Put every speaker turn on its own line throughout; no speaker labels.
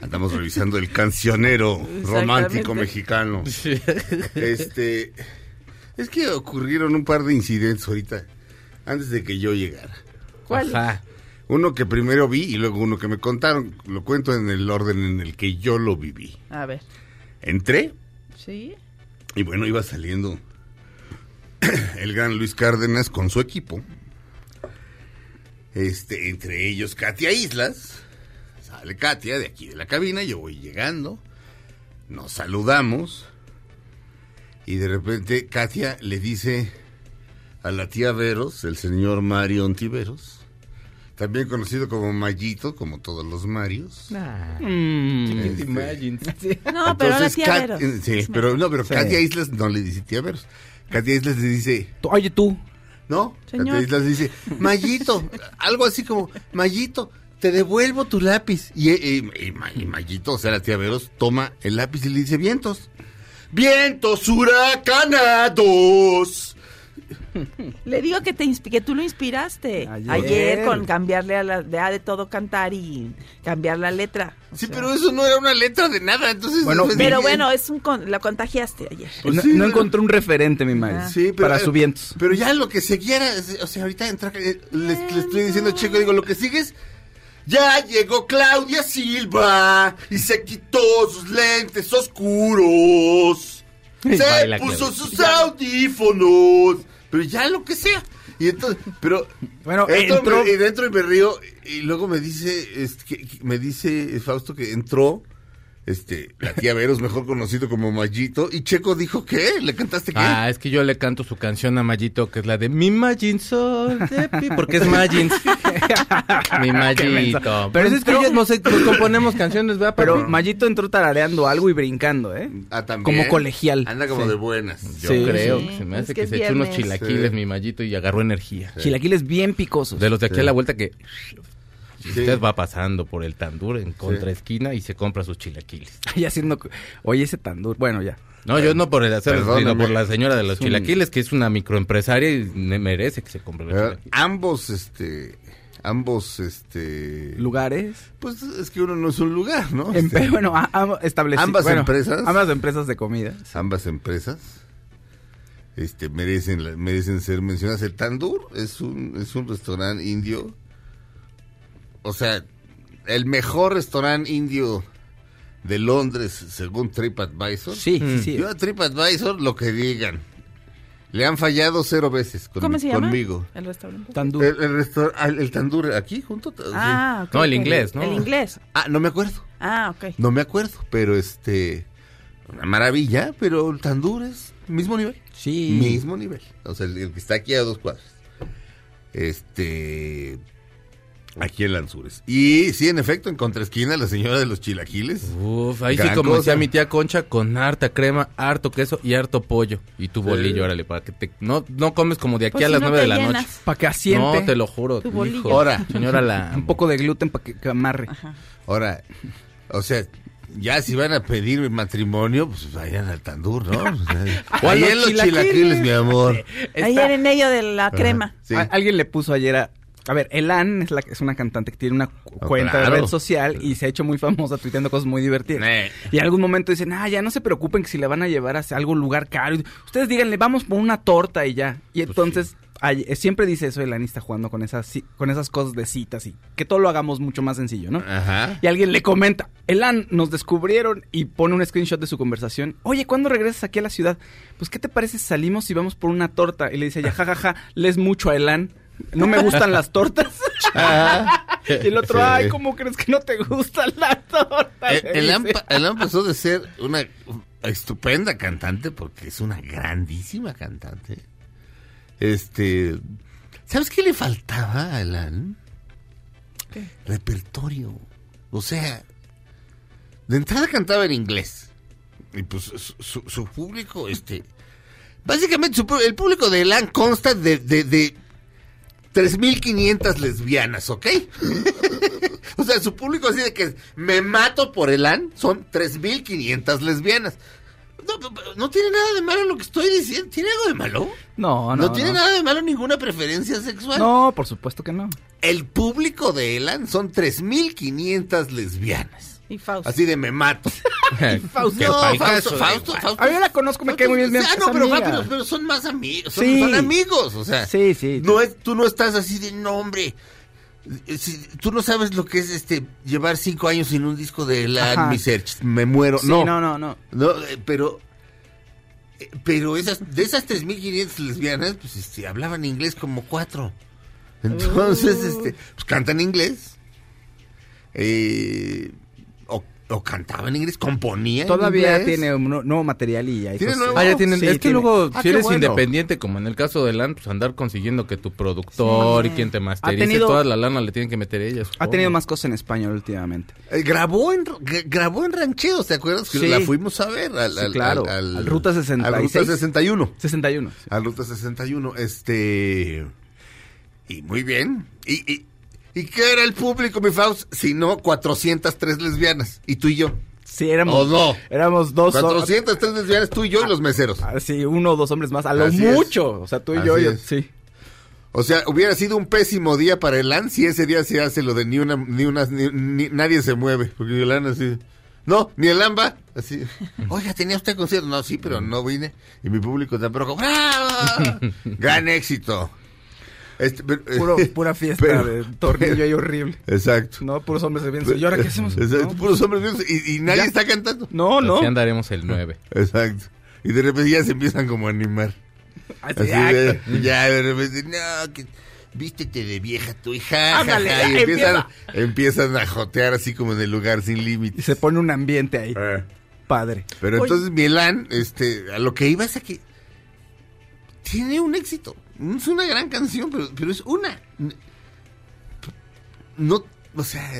Andamos revisando el cancionero romántico mexicano. Este. Es que ocurrieron un par de incidentes ahorita, antes de que yo llegara.
¿Cuál?
Ajá. Uno que primero vi y luego uno que me contaron. Lo cuento en el orden en el que yo lo viví.
A ver.
Entré
¿Sí?
y bueno, iba saliendo el gran Luis Cárdenas con su equipo. Este, entre ellos Katia Islas. Sale Katia de aquí de la cabina, yo voy llegando. Nos saludamos. Y de repente Katia le dice a la tía Veros, el señor Mario Ontiveros, también conocido como Mayito, como todos los Marios. Este,
No, pero la
entonces,
tía
Kat-
Veros.
Sí, pero no, pero Katia Islas no le dice tía Veros. Katia Islas le dice,
Oye tú,
¿no?
Señor.
Katia Islas dice, Mayito, algo así como, Mayito, te devuelvo tu lápiz. Y, y- y Ma- y Mayito, o sea, la tía Veros, toma el lápiz y le dice, vientos. Vientos huracanados.
Le digo que te que tú lo inspiraste
Ayer.
ayer, con cambiarle a la de, a de todo cantar y cambiar la letra. O
Sí,
sea,
pero eso no era una letra de nada, entonces...
Bueno,
pero bueno, es un con- lo contagiaste ayer.
Pues
no,
sí,
no encontré un referente, mi madre,
Ah.
Sí, pero,
para
eh,
su vientos.
Pero ya lo que seguía era, o sea, ahorita entra, eh, le, le estoy diciendo, chico, digo, lo que sigue es, ya llegó Claudia Silva y se quitó sus lentes oscuros,
Y
se
baila,
puso
Claudia.
sus audífonos, pero ya lo que sea. Y entonces, pero
Bueno,
entro,
entró-
me- y dentro y me río y luego me dice, este, que- que- me dice Fausto que entró. Este, la tía Veros, mejor conocido como Mayito. Y Checo dijo, ¿qué? ¿Le cantaste qué?
Ah, es que yo le canto su canción a Mayito, que es la de Mi Magin Sol de Pi", porque es Magin. Mi Mayito. Pero es que
entró-
ya no sé, nos componemos canciones, ¿verdad?
Pero? Mayito entró tarareando algo y brincando, ¿eh?
Ah, también.
Como colegial.
Anda como
Sí.
de buenas.
Yo
Sí,
creo
sí.
que se me
Es
hace
que
que, se echó unos chilaquiles
Sí.
mi Mayito y agarró energía.
Chilaquiles bien picosos.
De los de aquí a la vuelta que
Sí.
usted va pasando por el tandur en contraesquina y se compra sus chilaquiles.
Y haciendo... Oye, ese tan duro. Bueno, ya.
No, yo no por el hacer, sino por la señora de los
un-
chilaquiles, que es una microempresaria y me- merece que se compre los chilaquiles.
ambos, este, ambos, este,
Lugares.
pues es que uno no es un lugar, ¿no?
Em-
Este,
bueno, a- a-
Ambas
bueno,
empresas.
Ambas empresas de comida.
ambas empresas, este, merecen, merecen ser mencionadas. El Tandur es un, es un restaurante indio, o sea, el mejor restaurante indio de Londres, según TripAdvisor.
Sí, sí, sí.
Yo a TripAdvisor lo que digan. Le han fallado cero veces con-
¿Cómo se llama?
conmigo.
El restaurante.
Tan duro.
El, el, restaur- el tandur aquí junto. sí.
Ah, ok,
No, el inglés, ¿no?
El inglés.
Ah, no me acuerdo.
Ah, ok.
No me acuerdo, pero este una maravilla, pero el tandur es mismo nivel.
Sí.
Mismo nivel. O sea, el, el que está aquí a dos cuadras. Este aquí en Lanzures. Y sí, en efecto, en contraesquina la señora de los chilaquiles.
Uf, ahí sí como
cosa.
decía mi tía Concha, con harta crema, harto queso y harto pollo. Y tu bolillo, órale, para que te... No, no comes como de aquí
Pues
a
si
las nueve de la
llenas.
noche.
Para que asiente.
No, te lo juro.
Tu bolillo.
hijo.
Ahora.
Señora la...
Un poco de gluten para que, que amarre.
Ahora, o sea, ya si van a pedir matrimonio, pues vayan al tandur, ¿no? O sea,
O a
ahí
los
en los
chilaquiles.
chilaquiles, mi amor.
Ayer en medio de la crema.
Sí.
Alguien le puso ayer a... A ver, Elan es, la, es una cantante que tiene una cu- cuenta
claro.
de red social y se ha hecho muy famosa tuiteando cosas muy divertidas.
Eh.
Y en algún momento dicen, ah, ya no se preocupen que si le van a llevar a algún lugar caro. Ustedes díganle, vamos por una torta y ya. Y entonces ay, eh, siempre dice eso el está jugando con esas, con esas cosas de citas y que todo lo hagamos mucho más sencillo, ¿no?
Ajá.
Y alguien le comenta, Elan, nos descubrieron y pone un screenshot de su conversación. Oye, ¿cuándo regresas aquí a la ciudad? Pues, ¿qué te parece si salimos y vamos por una torta? Y le dice ella, jajaja, lees mucho a Elan. No me gustan las tortas. y el otro, ay, ¿cómo crees que no te gustan las tortas?
El, el. Ampa- pasó de ser una estupenda cantante, porque es una grandísima cantante. Este. ¿Sabes qué le faltaba a Elan? Repertorio. O sea, de entrada cantaba en inglés. Y pues su, su- público, este. Básicamente, su el público de Elan consta de, de, de 3.500 lesbianas, ¿ok? O sea, su público así de que me mato por Elan son 3.500 lesbianas. No, no, no tiene nada de malo lo que estoy diciendo. ¿Tiene algo de malo?
No,
No,
no.
tiene
no.
nada de malo ninguna preferencia sexual.
No, por supuesto que no.
El público de Elan son 3.500 lesbianas.
Y Fausto.
Así de me mato.
Fausto.
No,
pa'l
Fausto,
caso,
Fausto, Fausto.
A mí la conozco, me cae muy bien.
Ah, no, pero, pero, pero son más amigos. Son,
Sí.
son amigos, o sea.
Sí, sí.
No es, tú no estás así de no, hombre. eh, si- tú no sabes lo que es este llevar cinco años sin un disco de la. Mi Search. Me muero.
Sí,
no,
no, no, no.
No, eh, pero. eh, Pero esas, de esas 3.500 lesbianas, pues este, hablaban inglés como cuatro. Entonces,
Uh.
este, pues cantan inglés. Eh, o, o cantaban inglés, componían.
Todavía
inglés.
tiene un nu- nuevo material y hay
¿Tiene nuevo?
Ah, ya tienen.
Sí,
es que
tiene.
luego,
Ah,
si
qué
eres
bueno.
independiente, como en el caso de LAN, pues andar consiguiendo que tu productor y quien te masterice,
tenido-
toda la lana le tienen que meter ellas.
Ha tenido más cosas en español últimamente.
Eh, grabó en gra- grabó en Rancheros, ¿te acuerdas? Que
Sí.
la fuimos a ver. Al,
Sí,
al-
claro.
al-
Al Ruta 66.
Al Ruta 61.
61. sí.
Al Ruta 61. Este. Y muy bien. ¿Y, y, ¿y qué era el público, mi Faust? Si no, 403 lesbianas. Y tú y yo.
Sí, éramos,
¿O no?
éramos dos. hom-
403 lesbianas, tú y yo y los meseros.
Ah, sí, uno o dos hombres más. A lo
Así es.
mucho. O sea, tú y yo.
Así
yo-
es.
sí.
O sea, hubiera sido un pésimo día para el si ese día se hace lo de ni una, ni una, ni, ni- nadie se mueve. Porque el así. No, ni el va. Así. Oiga, tenía usted concierto. No, sí, pero no vine. Y mi público tampoco. ¡Bravo! Gran éxito. Este, pero-
Puro, pura fiesta
pero-
de tornillo ahí horrible.
Exacto.
No, puros hombres vienen. ¿Y ahora qué hacemos?
Exacto,
No,
puros hombres vivos y, y nadie
Ya.
está cantando.
No, no.
Así andaremos el 9.
Exacto. Y de repente ya se empiezan como a animar.
Así,
Así
ah,
de, ya de repente, no, que vístete de vieja tu hija.
Ándale,
ja, ja, y empiezan, empiezan a jotear así como en el lugar sin
Y
límites.
se pone un ambiente ahí.
Eh.
Padre.
Pero
Oye.
entonces Milán, este, a lo que iba es a que tiene un éxito. Es una gran canción, pero, pero es una. No, o sea,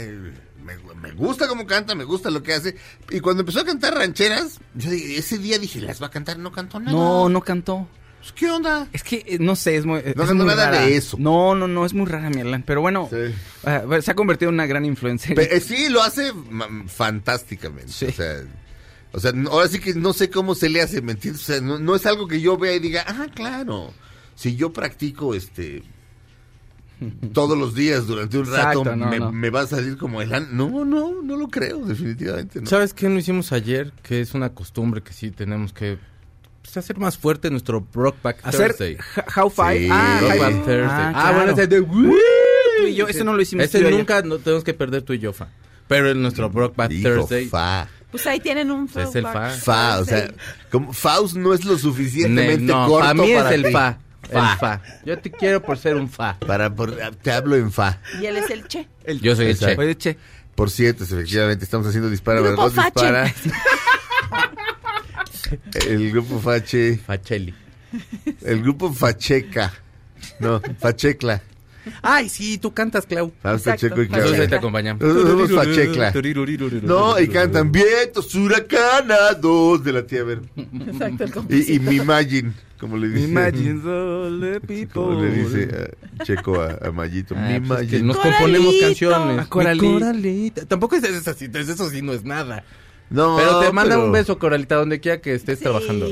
me, me gusta cómo canta, me gusta lo que hace. Y cuando empezó a cantar rancheras, yo ese día dije, las va a cantar, no cantó nada.
No, no cantó.
Pues, ¿Qué onda?
Es que, eh, no sé, es muy. es
No cantó
muy
nada
rara.
de eso.
No, no, no, es muy rara, Mielan. Pero bueno,
Sí.
ah, bueno, se ha convertido en una gran influencia.
Eh, sí, lo hace fantásticamente.
Sí.
O sea, o sea, ahora sí que no sé cómo se le hace, ¿me entiendes? O sea, no, no es algo que yo vea y diga, ah, claro. Si yo practico este todos los días durante un rato,
no,
me,
no.
me va a salir como el... an- No, no, no lo creo, definitivamente. No.
¿Sabes qué no hicimos ayer? Que es una costumbre que sí tenemos que pues, hacer más fuerte nuestro Brockback
Hacer
Thursday.
How Five.
Sí,
ah,
Thursday.
Ah,
Ah, bueno,
claro.
ese de...
Tú y yo, ese no lo hicimos.
Ese nunca no tenemos que perder tú y yo, fa. Pero en nuestro Brockback
Hijo,
Thursday...
fa.
Pues ahí tienen un
Es el fa.
Fa, o sea, como Faust no es lo
Ne-
suficientemente
no,
corto
para mí es
para
el
ti.
fa.
Fa.
El fa. Yo te quiero por ser un fa.
Para, por- te hablo en fa.
Y él es el Che.
El-
Yo soy el che.
Por cierto, efectivamente, estamos haciendo dispara,
Grupo
¿verdad?
Fache.
Dispara. El grupo Fache.
Facheli.
El grupo Facheca. No, Fachecla.
Ay, sí, tú cantas, Clau.
Fausto
Exacto,
Checo y
Facheca.
Nosotros ahí te acompañamos.
Nosotros. No, y cantan vientos huracanados de la tía Ver.
Exacto, el
Y, y mi Imagine, como le dice.
Imagine all the people.
Como le dice a Checo a, a Mayito.
Ah,
mi
pues es que nos
Coralito.
componemos canciones.
Coralito.
Mi Coralita. Tampoco es eso, sí, es eso sí no es nada.
No,
pero te manda
pero
un beso, Coralita, donde quiera que estés
Sí,
trabajando.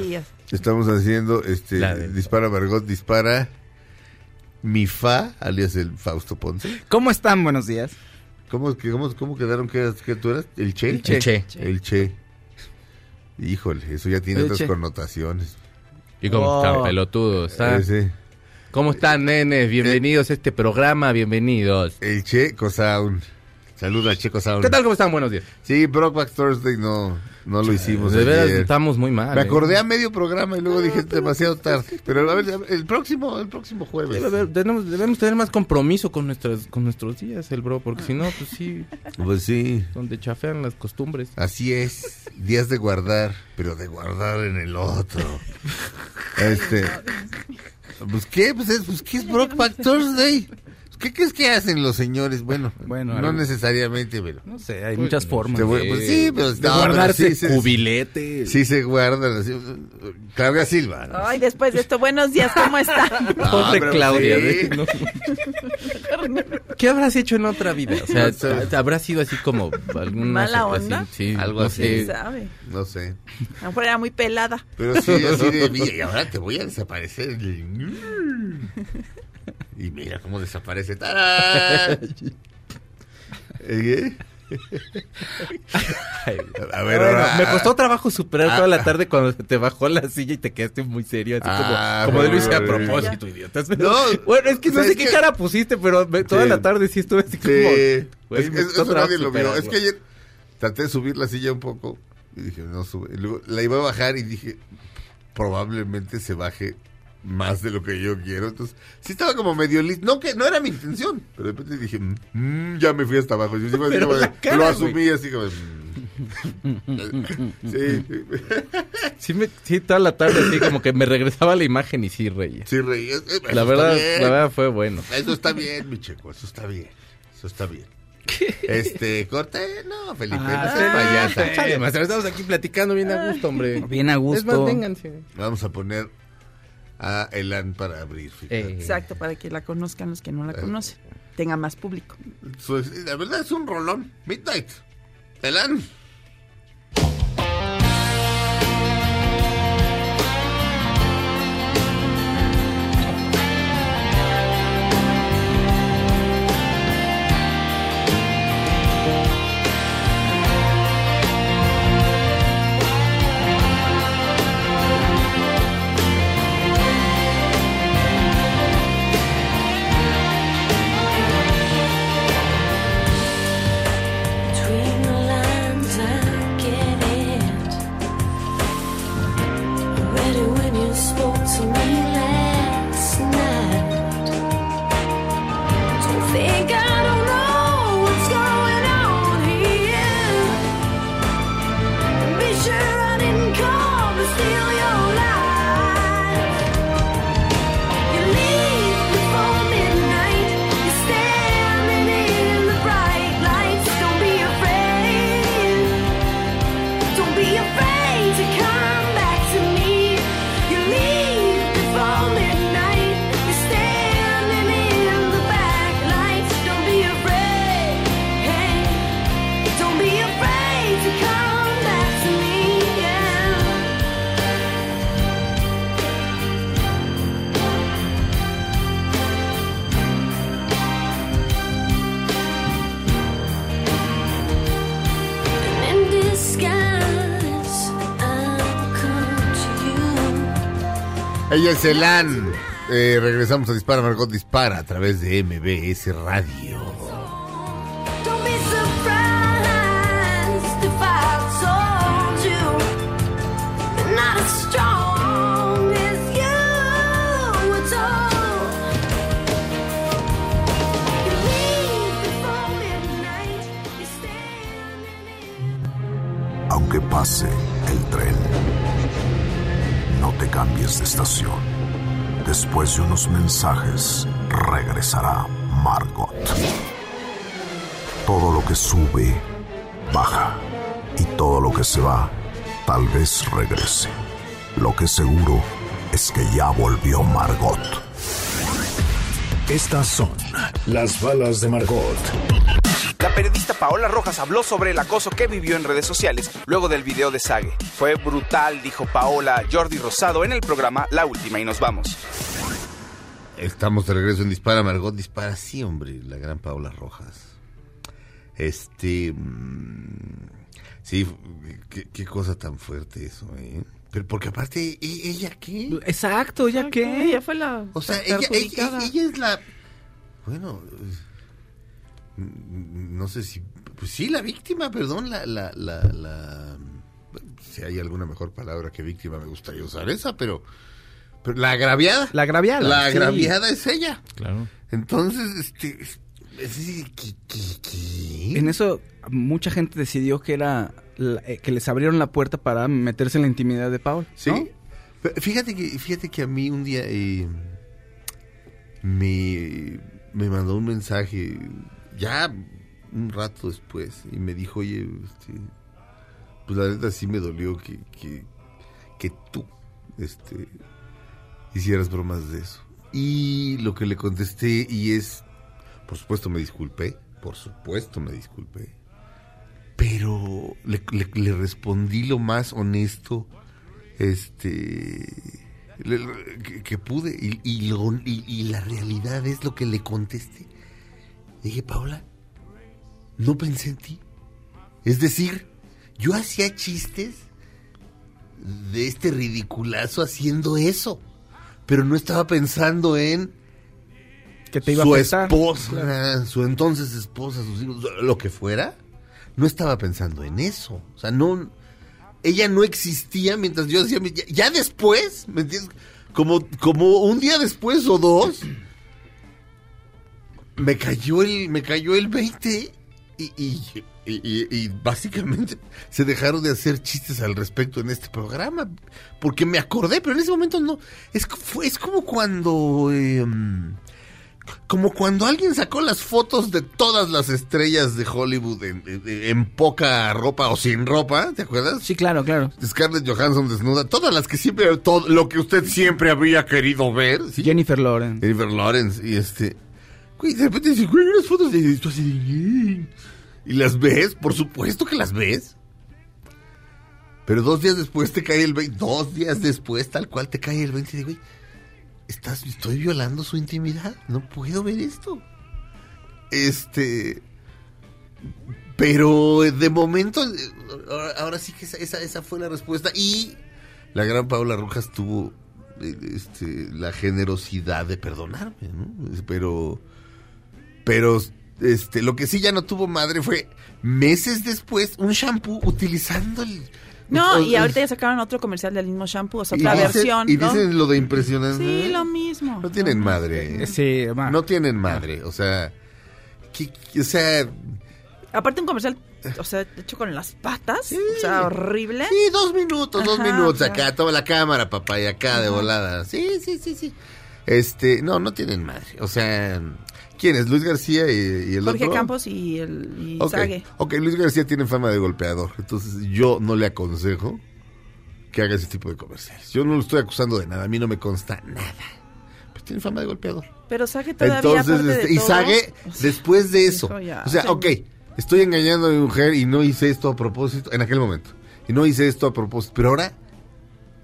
Estamos haciendo este
de-
dispara Margot, dispara mi fa, alias el Fausto Ponce.
¿Cómo están? Buenos días.
¿Cómo, cómo, cómo quedaron que, tú eras? ¿El Che?
El Che.
El che.
El Che. Híjole, eso ya tiene
El
otras
Che.
connotaciones.
Y como
Oh.
tan pelotudo, está.
Eh, sí.
¿Cómo están, nenes? Bienvenidos a este programa, bienvenidos.
El Checo Sound. Saluda a Checo Sound.
¿Qué tal? ¿Cómo están? Buenos días.
Sí, Brockback Thursday no, no lo hicimos
De veras,
ayer.
estamos muy mal.
Me
¿eh?
acordé a medio programa y luego dije demasiado tarde. Pero a ver, el próximo, el próximo jueves.
Haber- tenemos- debemos tener más compromiso con nuestras con nuestros días, el bro, porque si no, pues sí,
Pues sí,
donde chafean las costumbres.
así es. Días de guardar, pero de guardar en el otro. Este. Pues qué, pues es, pues qué es Brockback Thursday. ¿Qué crees que hacen los señores? Bueno,
Bueno,
no
algo-
necesariamente, pero.
No sé, hay muchas formas.
Pues sí, pero
de
no,
guardarse
pero sí, sí,
Cubilete.
Sí se guardan así. Claudia Silva. ¿no?
Ay, después de esto, buenos días, ¿cómo están?
Pero
Claudia.
sí.
¿eh? No. ¿Qué habrás hecho en otra vida? O sea,
No sé.
habrá sido así como alguna
¿Mala
así,
onda?
sí,
Algo
no
así. No sé.
A lo mejor era muy pelada.
Pero sí, así de Y ahora te voy a desaparecer. Y mira cómo desaparece. ¡Tarán! ¿Eh? A ver,
Bueno,
ahora-
me costó trabajo superar
Ah,
toda la
ah.
tarde cuando te bajó la silla y te quedaste muy serio, así
Ah,
como, como de hice a propósito, idiotas.
No,
bueno, es que no sé qué
que-
cara pusiste, pero me- toda
Sí.
la tarde sí estuve así
Sí.
como...
Es- eso nadie lo vio. Es que ayer traté de subir la silla un poco y dije, no sube. Y luego la iba a bajar y dije, probablemente se baje más de lo que yo quiero. Entonces, sí estaba como medio listo. No, que no era mi intención. Pero de repente dije, "Mm, ya me fui hasta abajo. Yo sí, así
Pero
como de-
la cara,
lo
güey.
asumí así como... mm. sí,
Sí, me- sí, toda la tarde así como que me regresaba la imagen y sí reía.
sí, reí. Eh, eso
La verdad, la verdad fue bueno.
Eso está bien, mi checo, eso está bien. Eso está bien. Este, corte, no, Felipe,
Ah,
no seas payasa.
Chale, maestro, estamos aquí platicando bien a gusto, hombre.
Bien a
Es
gusto.
más, vénganse.
Vamos a poner a Elan para abrir.
Eh,
Exacto, para que la conozcan los que no la conocen. Tenga más público.
Su- la verdad es un rolón. Midnight. Elan. Ella es Elan. Regresamos a Dispara, Margot Dispara a través de MBS Radio.
Unos mensajes, regresará Margot. Todo lo que sube, baja. Y todo lo que se va, tal vez regrese. Lo que seguro es que ya volvió Margot.
Estas son las balas de Margot.
La periodista Paola Rojas habló sobre el acoso que vivió en redes sociales luego del video de Sage. Fue brutal, dijo Paola Jordi Rosado en el programa La Última y nos vamos.
Estamos de regreso en Dispara, Margot Dispara. Sí, hombre, la gran Paula Rojas. Este. mm, sí, qué, qué cosa tan fuerte eso, ¿eh? Pero porque aparte, ¿e- ¿ella qué?
Exacto, ¿ya qué?
Ella fue la
O sea, ella, ella, ella es la... Bueno, no sé si... Pues sí, la víctima, perdón, la... la, la, la- si hay alguna mejor palabra que víctima, me gustaría usar esa, pero... pero la agraviada.
La agraviada.
La
sí.
agraviada es ella.
Claro.
Entonces, este... es- es- ¿qué- qué- qué?
En eso mucha gente decidió que era la- eh, que les abrieron la puerta para meterse en la intimidad de Paul.
Sí. Fíjate que, fíjate que a mí un día eh, me, me mandó un mensaje ya un rato después y me dijo, oye, este, pues la neta sí me dolió que, que, que tú este, hicieras bromas de eso. Y lo que le contesté y es, por supuesto me disculpé, por supuesto me disculpé, pero le, respondí lo más honesto este que, pude. Y, lo- y la realidad es lo que le contesté. Dije Paola no pensé en ti es decir yo hacía chistes de este ridiculazo haciendo eso pero no estaba pensando en
Que te iba
su
a
esposa, su entonces esposa, sus hijos, lo que fuera, no estaba pensando en eso. O sea, no, ella no existía mientras yo hacía, ya, ya después, ¿me entiendes? Como, como un día después o dos, me cayó el, me cayó el 20 y, y, y- y- y básicamente se dejaron de hacer chistes al respecto en este programa. Porque me acordé, pero en ese momento no. Es, fue- es como cuando... em, como cuando alguien sacó las fotos de todas las estrellas de Hollywood en, en- en poca ropa o sin ropa, ¿te acuerdas?
Sí, claro, claro.
Scarlett Johansson desnuda, todas las que siempre, todo lo que usted siempre había querido ver, ¿sí?
Jennifer Lawrence.
Jennifer Lawrence, y este, güey, de repente dice, güey, unas fotos de esto así y las ves, por supuesto que las ves. Pero dos días después te cae el 20, dos días después tal cual te cae el 20 de, güey, estás, estoy violando su intimidad, no puedo ver esto. Este, pero de momento, ahora, sí que esa, esa, fue la respuesta. Y la gran Paula Rojas tuvo este, la generosidad de perdonarme, ¿no? Pero, pero, este, lo que sí ya no tuvo madre fue meses después un shampoo utilizando el...
No, y ahorita ya sacaron otro comercial del mismo shampoo, o sea, otra
dicen-
versión,
Y
¿no?
dicen lo de impresionante.
Sí, lo mismo.
No tienen madre.
Sí, ma.
No tienen madre. O sea, que- que- o sea,
Aparte un comercial, o sea, hecho con las patas, o sea, horrible.
Sí, dos minutos, dos
Ajá,
minutos acá, toma la cámara, papá, y acá de volada. Sí, sí, sí, sí. Este, no, no tienen madre. O sea, ¿quién es? Luis García y, y el
Jorge
otro.
Campos y el y
Ok,
Sage.
ok, Luis García tiene fama de golpeador. Entonces, yo no le aconsejo que haga ese tipo de comerciales. Yo no lo estoy acusando de nada, a mí no me consta nada. Pero tiene fama de golpeador.
Pero Sage todavía,
Entonces,
aparte de
este, y
o sea,
después de eso,
ya,
o sea,
sí.
ok, estoy engañando a mi mujer y no hice esto a propósito, en aquel momento, y no hice esto a propósito, pero ahora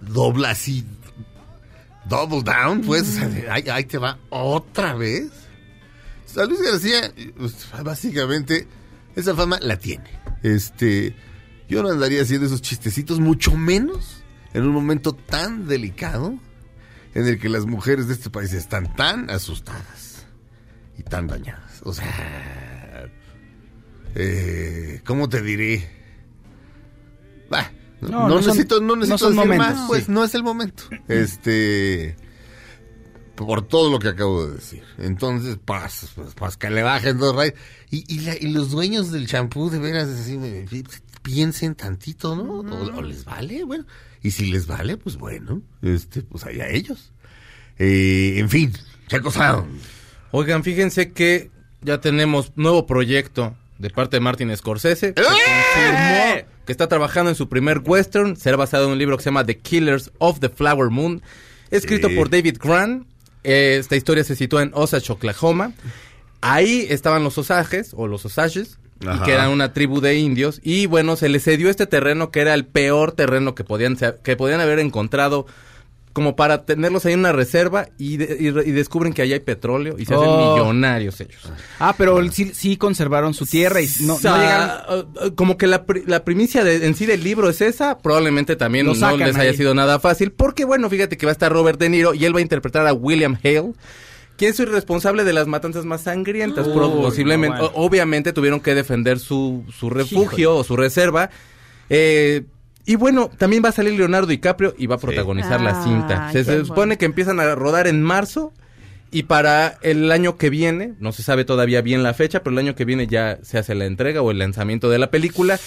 dobla así, double down, pues, o sea, de, ahí, ahí te va otra vez. Sea, Luis García, pues, básicamente, esa fama la tiene. Este, yo no andaría haciendo esos chistecitos, mucho menos en un momento tan delicado en el que las mujeres de este país están tan asustadas y tan dañadas. O sea, eh, ¿cómo te diré? Bah, no,
No,
no
no son-
necesito, no necesito decir
momentos,
más, pues
sí.
no es el momento. Este, por todo lo que acabo de decir. Entonces, pues, pues, que le bajen dos rayos. Y, y, la- y los dueños del champú, de veras, así, piensen tantito, ¿no? O, o les vale, bueno. Y si les vale, pues bueno, este, pues allá ellos. Eh, en fin, Sound.
Oigan, fíjense que ya tenemos nuevo proyecto de parte de Martin Scorsese. que confirmó que está trabajando en su primer western. Será basado en un libro que se llama The Killers of the Flower Moon. Escrito
Sí.
por David Grant. Esta historia se sitúa en Osage, Oklahoma. Ahí estaban los Osages, o los Osages,
Ajá.
que eran una tribu de indios. Y bueno, se les cedió este terreno que era el peor terreno que podían, que podían haber encontrado como para tenerlos ahí en una reserva y, de- y re- y descubren que ahí hay petróleo y se hacen
Oh.
millonarios ellos.
Ah, pero sí, sí conservaron su tierra y no,
O sea,
no llegaron...
uh, uh, como que la, pri- la primicia de- en sí del libro es esa, probablemente también no les haya
ahí.
sido nada fácil, porque bueno, fíjate que va a estar Robert De Niro y él va a interpretar a William Hale, quien es el responsable de las matanzas más sangrientas. Posiblemente,
no, bueno.
o- obviamente tuvieron que defender su, su refugio o su reserva. Eh, y bueno, también va a salir Leonardo DiCaprio y va a protagonizar la
Ah,
cinta. Se, supone que empiezan a rodar en marzo y para el año que viene, no se sabe todavía bien la fecha, pero el año que viene ya se hace la entrega o el lanzamiento de la película.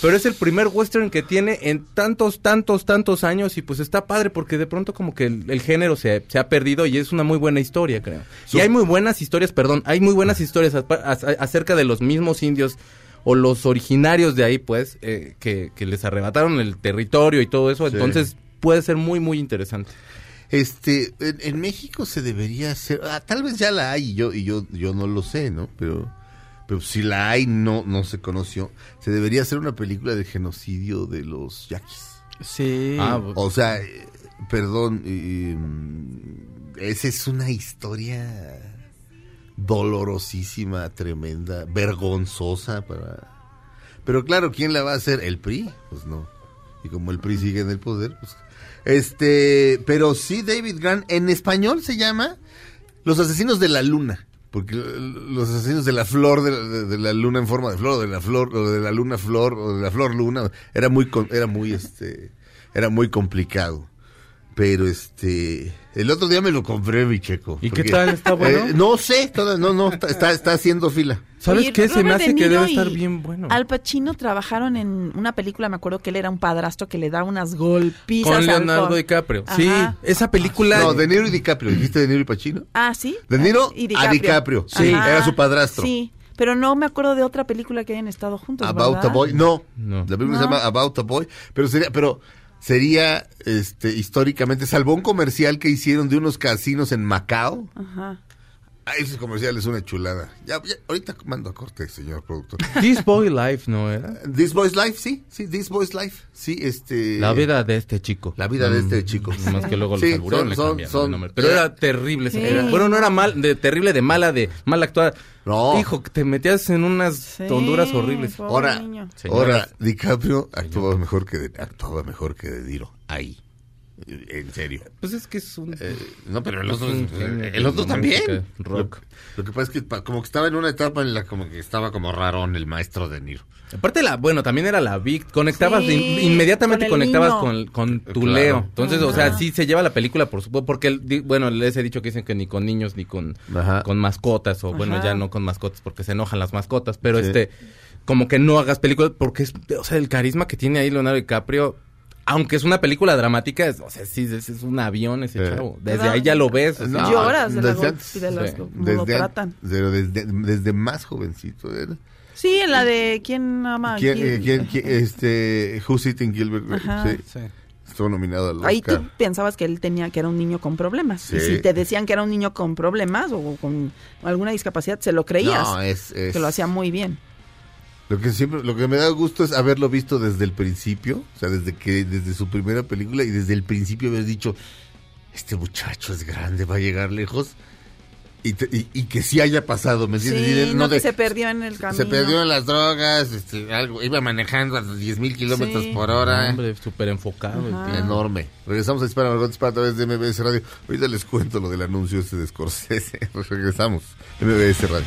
Pero es el primer western que tiene en tantos, tantos, tantos años y pues está padre porque de pronto como que el, el género se, se ha perdido y es una muy buena historia, creo. Y hay muy buenas historias, perdón, hay muy buenas historias a- a- acerca de los mismos indios o los originarios de ahí, pues, eh, que, que les arrebataron el territorio y todo eso.
Sí.
Entonces puede ser muy, muy interesante.
Este, en, en México se debería hacer, ah, tal vez ya la hay y yo y yo yo no lo sé, ¿no? Pero pero si la hay no no se conoció. Se debería hacer una película de genocidio de los yaquis.
Sí.
Ah,
O sea, eh, perdón, eh, mm, esa es una historia dolorosísima, tremenda, vergonzosa para Pero claro, ¿quién la va a hacer? ¿El PRI? Pues no. Y como el PRI sigue en el poder, pues este, pero sí David Grant en español se llama Los asesinos de la luna. Porque los asesinos de la flor, de, la luna en forma de flor, o de la flor, o de la luna flor, o de la flor luna, era muy, era muy, este, era muy complicado. Pero este, el otro día me lo compré, mi checo.
¿Y qué tal? ¿Está bueno?
Eh, no sé, toda- no, no, está, está, está haciendo fila.
¿Sabes
Oye,
qué? Se me hace que debe estar bien bueno.
Al Pacino trabajaron en una película, me acuerdo que él era un padrastro que le da unas golpizas.
Con Leonardo DiCaprio. Sí, esa película...
No, De Niro y DiCaprio. ¿Dijiste De Niro y Pacino?
Ah, sí.
De Niro
Y
a DiCaprio. Sí, era su padrastro.
Sí, pero no me acuerdo de otra película que hayan estado juntos.
About
¿verdad?
a Boy. No,
No.
la película se llama About a Boy, pero sería, pero sería, este, históricamente, salvo un comercial que hicieron de unos casinos en Macao.
Ajá.
Ah, ese comercial es una chulada. Ya, ya, ahorita mando a corte, señor productor.
This Boy Life, ¿no era?
This Boy's Life, sí, sí, This Boy's Life, sí, este.
La vida de este chico.
La vida de este chico.
Más que luego
Sí,
los alburearon,
son-
le
son-
cambiaron
son-
el nombre. Pero era terrible.
Sí.
película. Bueno, no era mal, de terrible, de mala, de mal actuar.
No.
Hijo, que te metías en unas
Sí,
honduras horribles.
Ahora, ahora, DiCaprio actuaba mejor que de, actuaba mejor que de Niro. Ahí. En serio.
Pues es que es un...
Eh, no, pero el otro,
genio
el otro también.
rock.
Lo, lo que pasa es que como que estaba en una etapa en la como que estaba como rarón el maestro de Niro.
Aparte, la, bueno, también era la Vic. Conectabas,
Sí,
in- inmediatamente
con
conectabas con, con tu
Claro.
Leo. Entonces, o sea, sí se lleva la película, por supuesto, porque, el bueno, les he dicho que dicen que ni con niños ni con,
Ajá.
con mascotas, o bueno,
Ajá.
ya no con mascotas porque se enojan las mascotas, pero
Sí.
este, como que no hagas películas, porque es, o sea, el carisma que tiene ahí Leonardo DiCaprio, aunque es una película dramática, es, o sea, sí, es, es un avión ese
Sí.
chavo. Desde
¿Verdad?
ahí ya lo ves. o sea,
No,
Lloras de,
desde antes.
de las
Sí.
como lo
Desde,
tratan.
pero desde, desde más jovencito. ¿era?
Sí, en la de ¿Quién ama a
¿Quién,
quién?
eh, quién- quién- este, Who's Eating Gilbert? Grape?
Ajá.
Sí,
sí.
estuvo nominado al
Ahí
Oscar.
tú pensabas que él tenía que era un niño con problemas.
Sí.
Y si te decían que era un niño con problemas o con alguna discapacidad, se lo creías.
No, es, es-
Que lo hacía muy bien.
Lo que siempre, lo que me da gusto es haberlo visto desde el principio, o sea, desde que, desde su primera película y desde el principio haber dicho, este muchacho es grande, va a llegar lejos, y, te- y, y que sí haya pasado, ¿me entiendes? Y
Sí, no, que
de-
se perdió en el camino.
se perdió en las drogas, este, algo, iba manejando a 10 mil kilómetros
Sí.
por hora.
Hombre, súper enfocado el.
Enorme. Regresamos a Dispara Margot Dispara a través de MBS Radio. Ahorita les cuento lo del anuncio este de Scorsese. Regresamos. MBS Radio.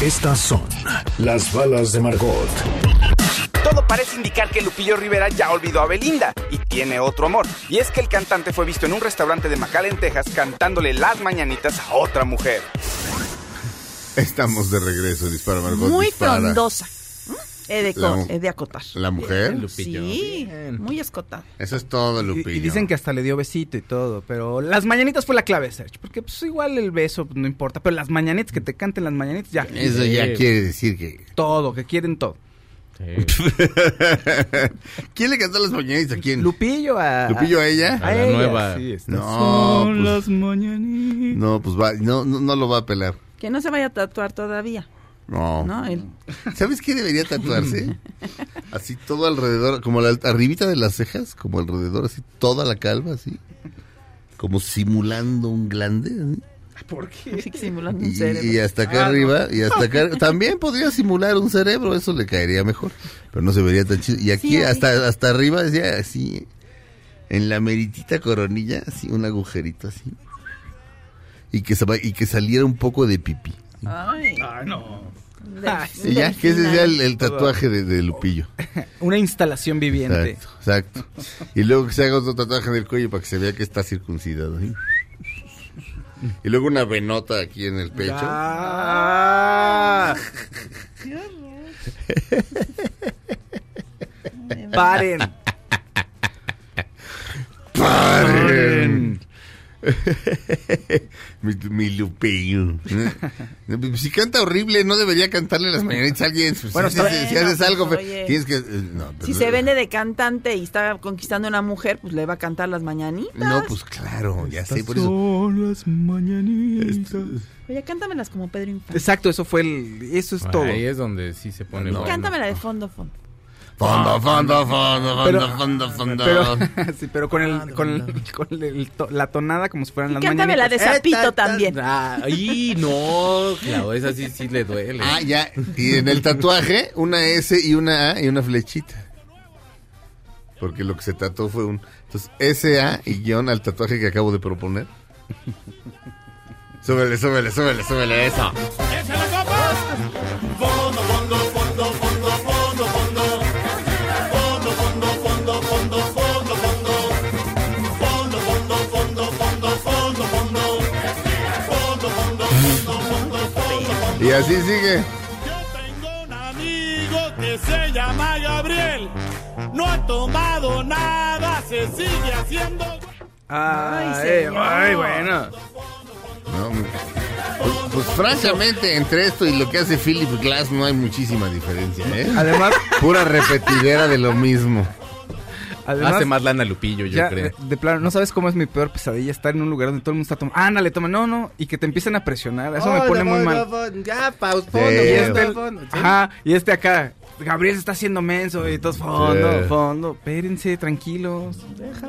Estas son las balas de Margot.
Todo parece indicar que Lupillo Rivera ya olvidó a Belinda y tiene otro amor. Y es que el cantante fue visto en un restaurante de McAllen, Texas, cantándole las mañanitas a otra mujer.
Estamos de regreso. Dispara Margot
Muy
Dispara.
frondosa. De,
La
he de acotar.
¿La mujer?
Lupillo.
Sí,
Bien.
muy escotado.
Eso es todo, Lupillo.
y dicen que hasta le dio besito y todo, pero las mañanitas fue la clave, Sergio, porque pues igual el beso no importa, pero las mañanitas, que te canten las mañanitas, ya.
Eso ya quiere decir que...
Todo, que quieren todo.
Sí.
¿Quién le cantó las mañanitas a quién?
Lupillo a...
¿Lupillo a ella?
A la
ella,
nueva.
sí,
No,
son
pues-
las mañanitas.
No, pues va, no, no, no lo va a pelar.
Que no se vaya a tatuar todavía,
No.
¿no? El-
¿Sabes qué debería tatuarse? Así todo alrededor, como la arribita de las cejas, como alrededor, así toda la calva, así. Como simulando un glande. así.
así que simulando un
Y,
cerebro.
y hasta acá arriba, y hasta acá. También podría simular un cerebro, eso le caería mejor. Pero no se vería tan chido. Y aquí
Sí,
hasta, hasta arriba decía así, en la meritita coronilla, así un agujerito así. Y que, y que saliera un poco de pipí.
Ay,
no.
del-
Y ya, que ese sea el, el tatuaje de, de Lupillo.
Una instalación viviente.
Exacto, exacto. Y luego que se haga otro tatuaje en el cuello para que se vea que está circuncidado. ¿sí? Y luego una venota aquí en el pecho.
Ah. Paren.
¡Paren! mi, mi Lupillo. si canta horrible, no debería cantarle las mañanitas a alguien. Pues,
Bueno,
si, haces algo,
oye.
tienes que... eh, no,
Si se vende de cantante y está conquistando a una mujer, pues le va a cantar las mañanitas.
No, pues claro, ya sé, por eso...
Son las mañanitas.
Oye, cántamelas como Pedro Infante.
Exacto, eso fue el. Eso es todo.
Ahí es donde sí se pone
No.
bueno.
Cántamela de fondo, fondo.
Fondo, fondo, fondo,
Pero-
fondo, fondo, fondo.
Pero, sí, pero con, el, con, el- con el to- la tonada como si fueran
Y
las
cántame la de
mañanitas.
Zapito también.
Ah, ¡Ay, no! Claro, esa sí, sí le duele.
Ah, ya. Y en el tatuaje, una S y una A y una flechita. Porque lo que se trató fue un... Entonces, SA y guion al tatuaje que acabo de proponer. súbele, súbele, súbele, súbele eso. Así sigue.
Tengo un amigo que se llama Gabriel. No ha tomado nada, se sigue haciendo.
Ay,
Ay, señor.
ay, bueno.
No, pues, pues, francamente, entre esto y lo que hace Philip Glass no hay muchísima diferencia, ¿eh?
Además,
Pura repetidera de lo mismo.
Además
Hace más lana Lupillo, yo
ya,
creo.
de, de plano, no sabes cómo es mi peor pesadilla estar en un lugar donde todo el mundo está tomando. Ándale, toma, no, no, y que te empiecen a presionar. Eso me pone muy mal.
Ya, pausa.
Sí.
Y este.
Sí.
ajá, y este acá, Gabriel se está haciendo menso y todos fondo,
Sí.
fondo. Espérense, tranquilos.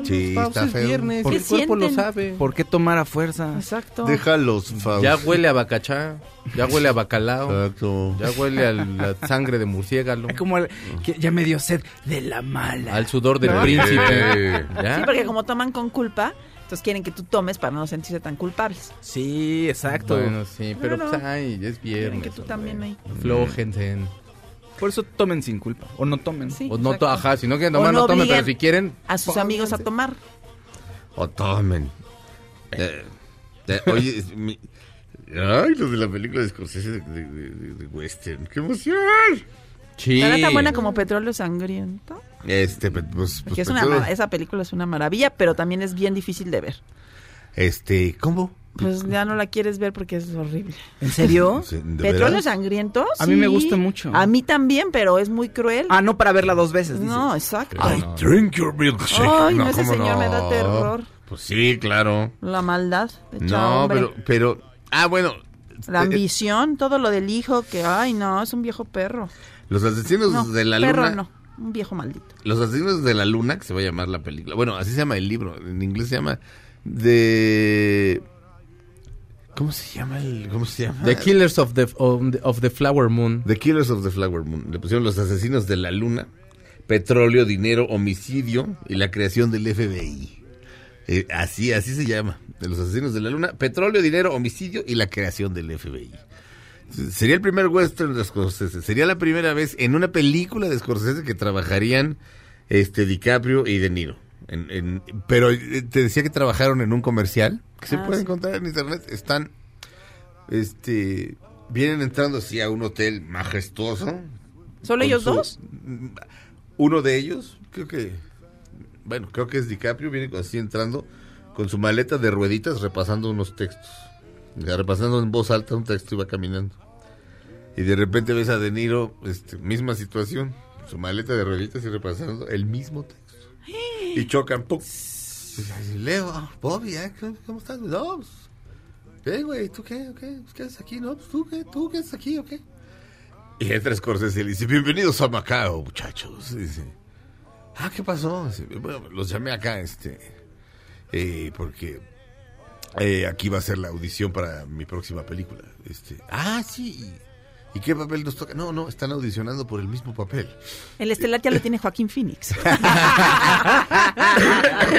Sí,
Pausa,
está
es
feo.
viernes,
¿Qué
y el cuerpo lo sabe.
¿Por qué tomar a fuerza?
Exacto.
Déjalos, Faust.
Ya huele a bacachá, ya huele a bacalao,
Exacto.
ya huele a la sangre de murciélago,
Es como el, que ya me dio sed de la mala.
al sudor del
No.
príncipe.
Sí, porque como toman con culpa, entonces quieren que tú tomes para no sentirse tan culpables.
Sí, exacto.
Bueno, sí, pero pues, ay, es
Quieren
viernes.
que tú
hombre.
también ahí.
Aflójense.
Por eso tomen sin culpa. O no tomen.
Sí,
O no,
exacto.
to- ajá, si no quieren tomar,
no
no tomen, pero si quieren,
A sus amigos a tomar.
O tomen. Eh, eh, oye, es mi- Ay, lo de la película de Scorsese de, de- de- de Western. ¡Qué emoción!
sí.
¿No era tan buena como Petróleo Sangriento?
Este, pues, pues,
Que es una,
Petróleo-
ma- esa película es una maravilla, pero también es bien difícil de ver.
Este, ¿cómo?
Pues ya no la quieres ver porque es horrible.
¿En serio?
Sí, ¿de
¿Petróleo? Sangriento?
A mí me
sí.
gusta mucho.
A mí también, pero es muy cruel.
Ah, no para verla dos veces, dices.
no, exacto.
Ay, no.
Drink your milkshake.
Ay, no, ese
¿cómo
señor me da terror.
Pues sí, claro.
La maldad. de
No,
hombre.
pero, pero, ah, bueno.
La ambición, todo lo del hijo, que, ay, no, es un viejo perro.
Los asesinos
No,
de la
perro
luna.
no, un viejo maldito.
Los asesinos de la luna, que se va a llamar la película. Bueno, así se llama el libro. En inglés se llama de. ¿Cómo se llama el.? ¿Cómo se llama?
The Killers of the, of the, of the Flower Moon.
The Killers of the Flower Moon. Le pusieron los asesinos de la luna. Petróleo, dinero, homicidio y la creación del FBI. Eh, así, así se llama. De los asesinos de la luna. Petróleo, dinero, homicidio y la creación del FBI. Sería el primer western de Scorsese. Sería la primera vez en una película de Scorsese que trabajarían este DiCaprio y De Niro. En- en- pero eh, te decía que trabajaron en un comercial que se
Ah,
puede
sí.
encontrar en internet. Están, este, vienen entrando así a un hotel majestuoso,
¿Solo ellos
su-
dos?
Uno de ellos, creo que, bueno, creo que es DiCaprio, viene así entrando con su maleta de rueditas repasando unos textos. Repasando en voz alta un texto y va caminando. Y de repente ves a De Niro, este, misma situación, su maleta de rueditas y repasando el mismo texto. Y chocan, ¡pum! Y Leo, ah, Bobby, ¿eh? ¿Cómo- ¿cómo estás? No, pues, ¿qué, güey? ¿Tú qué? ¿Qué? ¿Qué haces aquí? No, pues, ¿tú qué? ¿Tú qué haces aquí o qué? Y entra Scorsese y le dice, bienvenidos a Macao, muchachos. Dice, ah, ¿qué pasó? Bueno, los llamé acá, este, eh, porque eh, aquí va a ser la audición para mi próxima película. Este, ah, sí. ¿Y qué papel nos toca? No, no, están audicionando por el mismo papel.
El estelar ya lo tiene Joaquín Phoenix.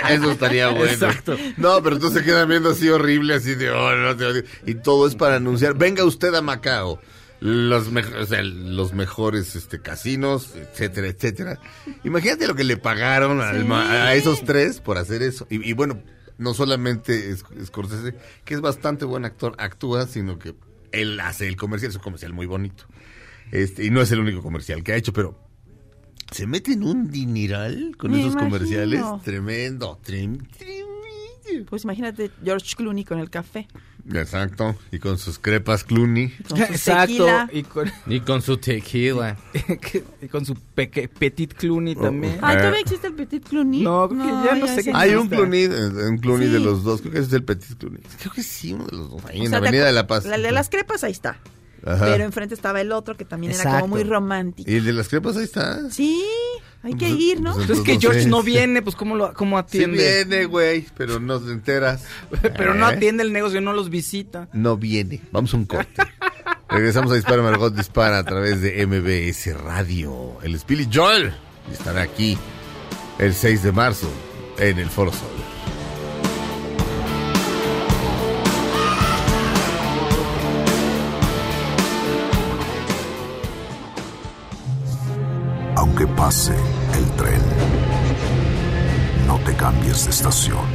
Eso estaría bueno.
Exacto.
No, pero entonces se quedan viendo así horrible, así de, oh, no te odio. Y todo es para anunciar, venga usted a Macao. Los, o sea, los mejores este, casinos, etcétera, etcétera. Imagínate lo que le pagaron al ma- a esos tres por hacer eso. Y, y bueno, no solamente es, Scorsese, que es bastante buen actor, actúa, sino que él hace el comercial, es un comercial muy bonito. Este, y no es el único comercial que ha hecho, pero se mete en un dineral con
Me
esos
imagino.
comerciales. Tremendo, trem- tremendo.
Pues imagínate George Clooney con el café.
Exacto. Y con sus crepas Clooney.
Con su
Exacto. Y con,
Y con su tequila.
y con su peque- Petit Clooney también.
Ay,
Eh.
¿todavía existe el Petit Clooney?
No, creo que ya no sé qué-
Hay
no.
un Clooney, un Clooney
Sí.
de los dos. Creo que ese es el Petit Clooney. Creo que sí, uno de los dos. Ahí
O
en
sea,
la
¿te
Avenida
acu-
de la Paz.
La de las crepas ahí está.
Ajá.
Pero enfrente estaba el otro que también era como muy romántico.
Y el de las crepas ahí está.
Sí, hay que
Pues-
ir, ¿no?
pues
Entonces que
no
George
sé.
no viene, pues cómo lo cómo
Sí
atiende.
viene, güey, pero no te enteras.
Pero no
¿Eh?
atiende el negocio, no los visita.
No viene. Vamos a un corte. Regresamos a Dispara Margot Dispara a través de MBS Radio. El Spilly Joel estará aquí el 6 de marzo en el Foro Sol.
Pase el tren, no te cambies de estación.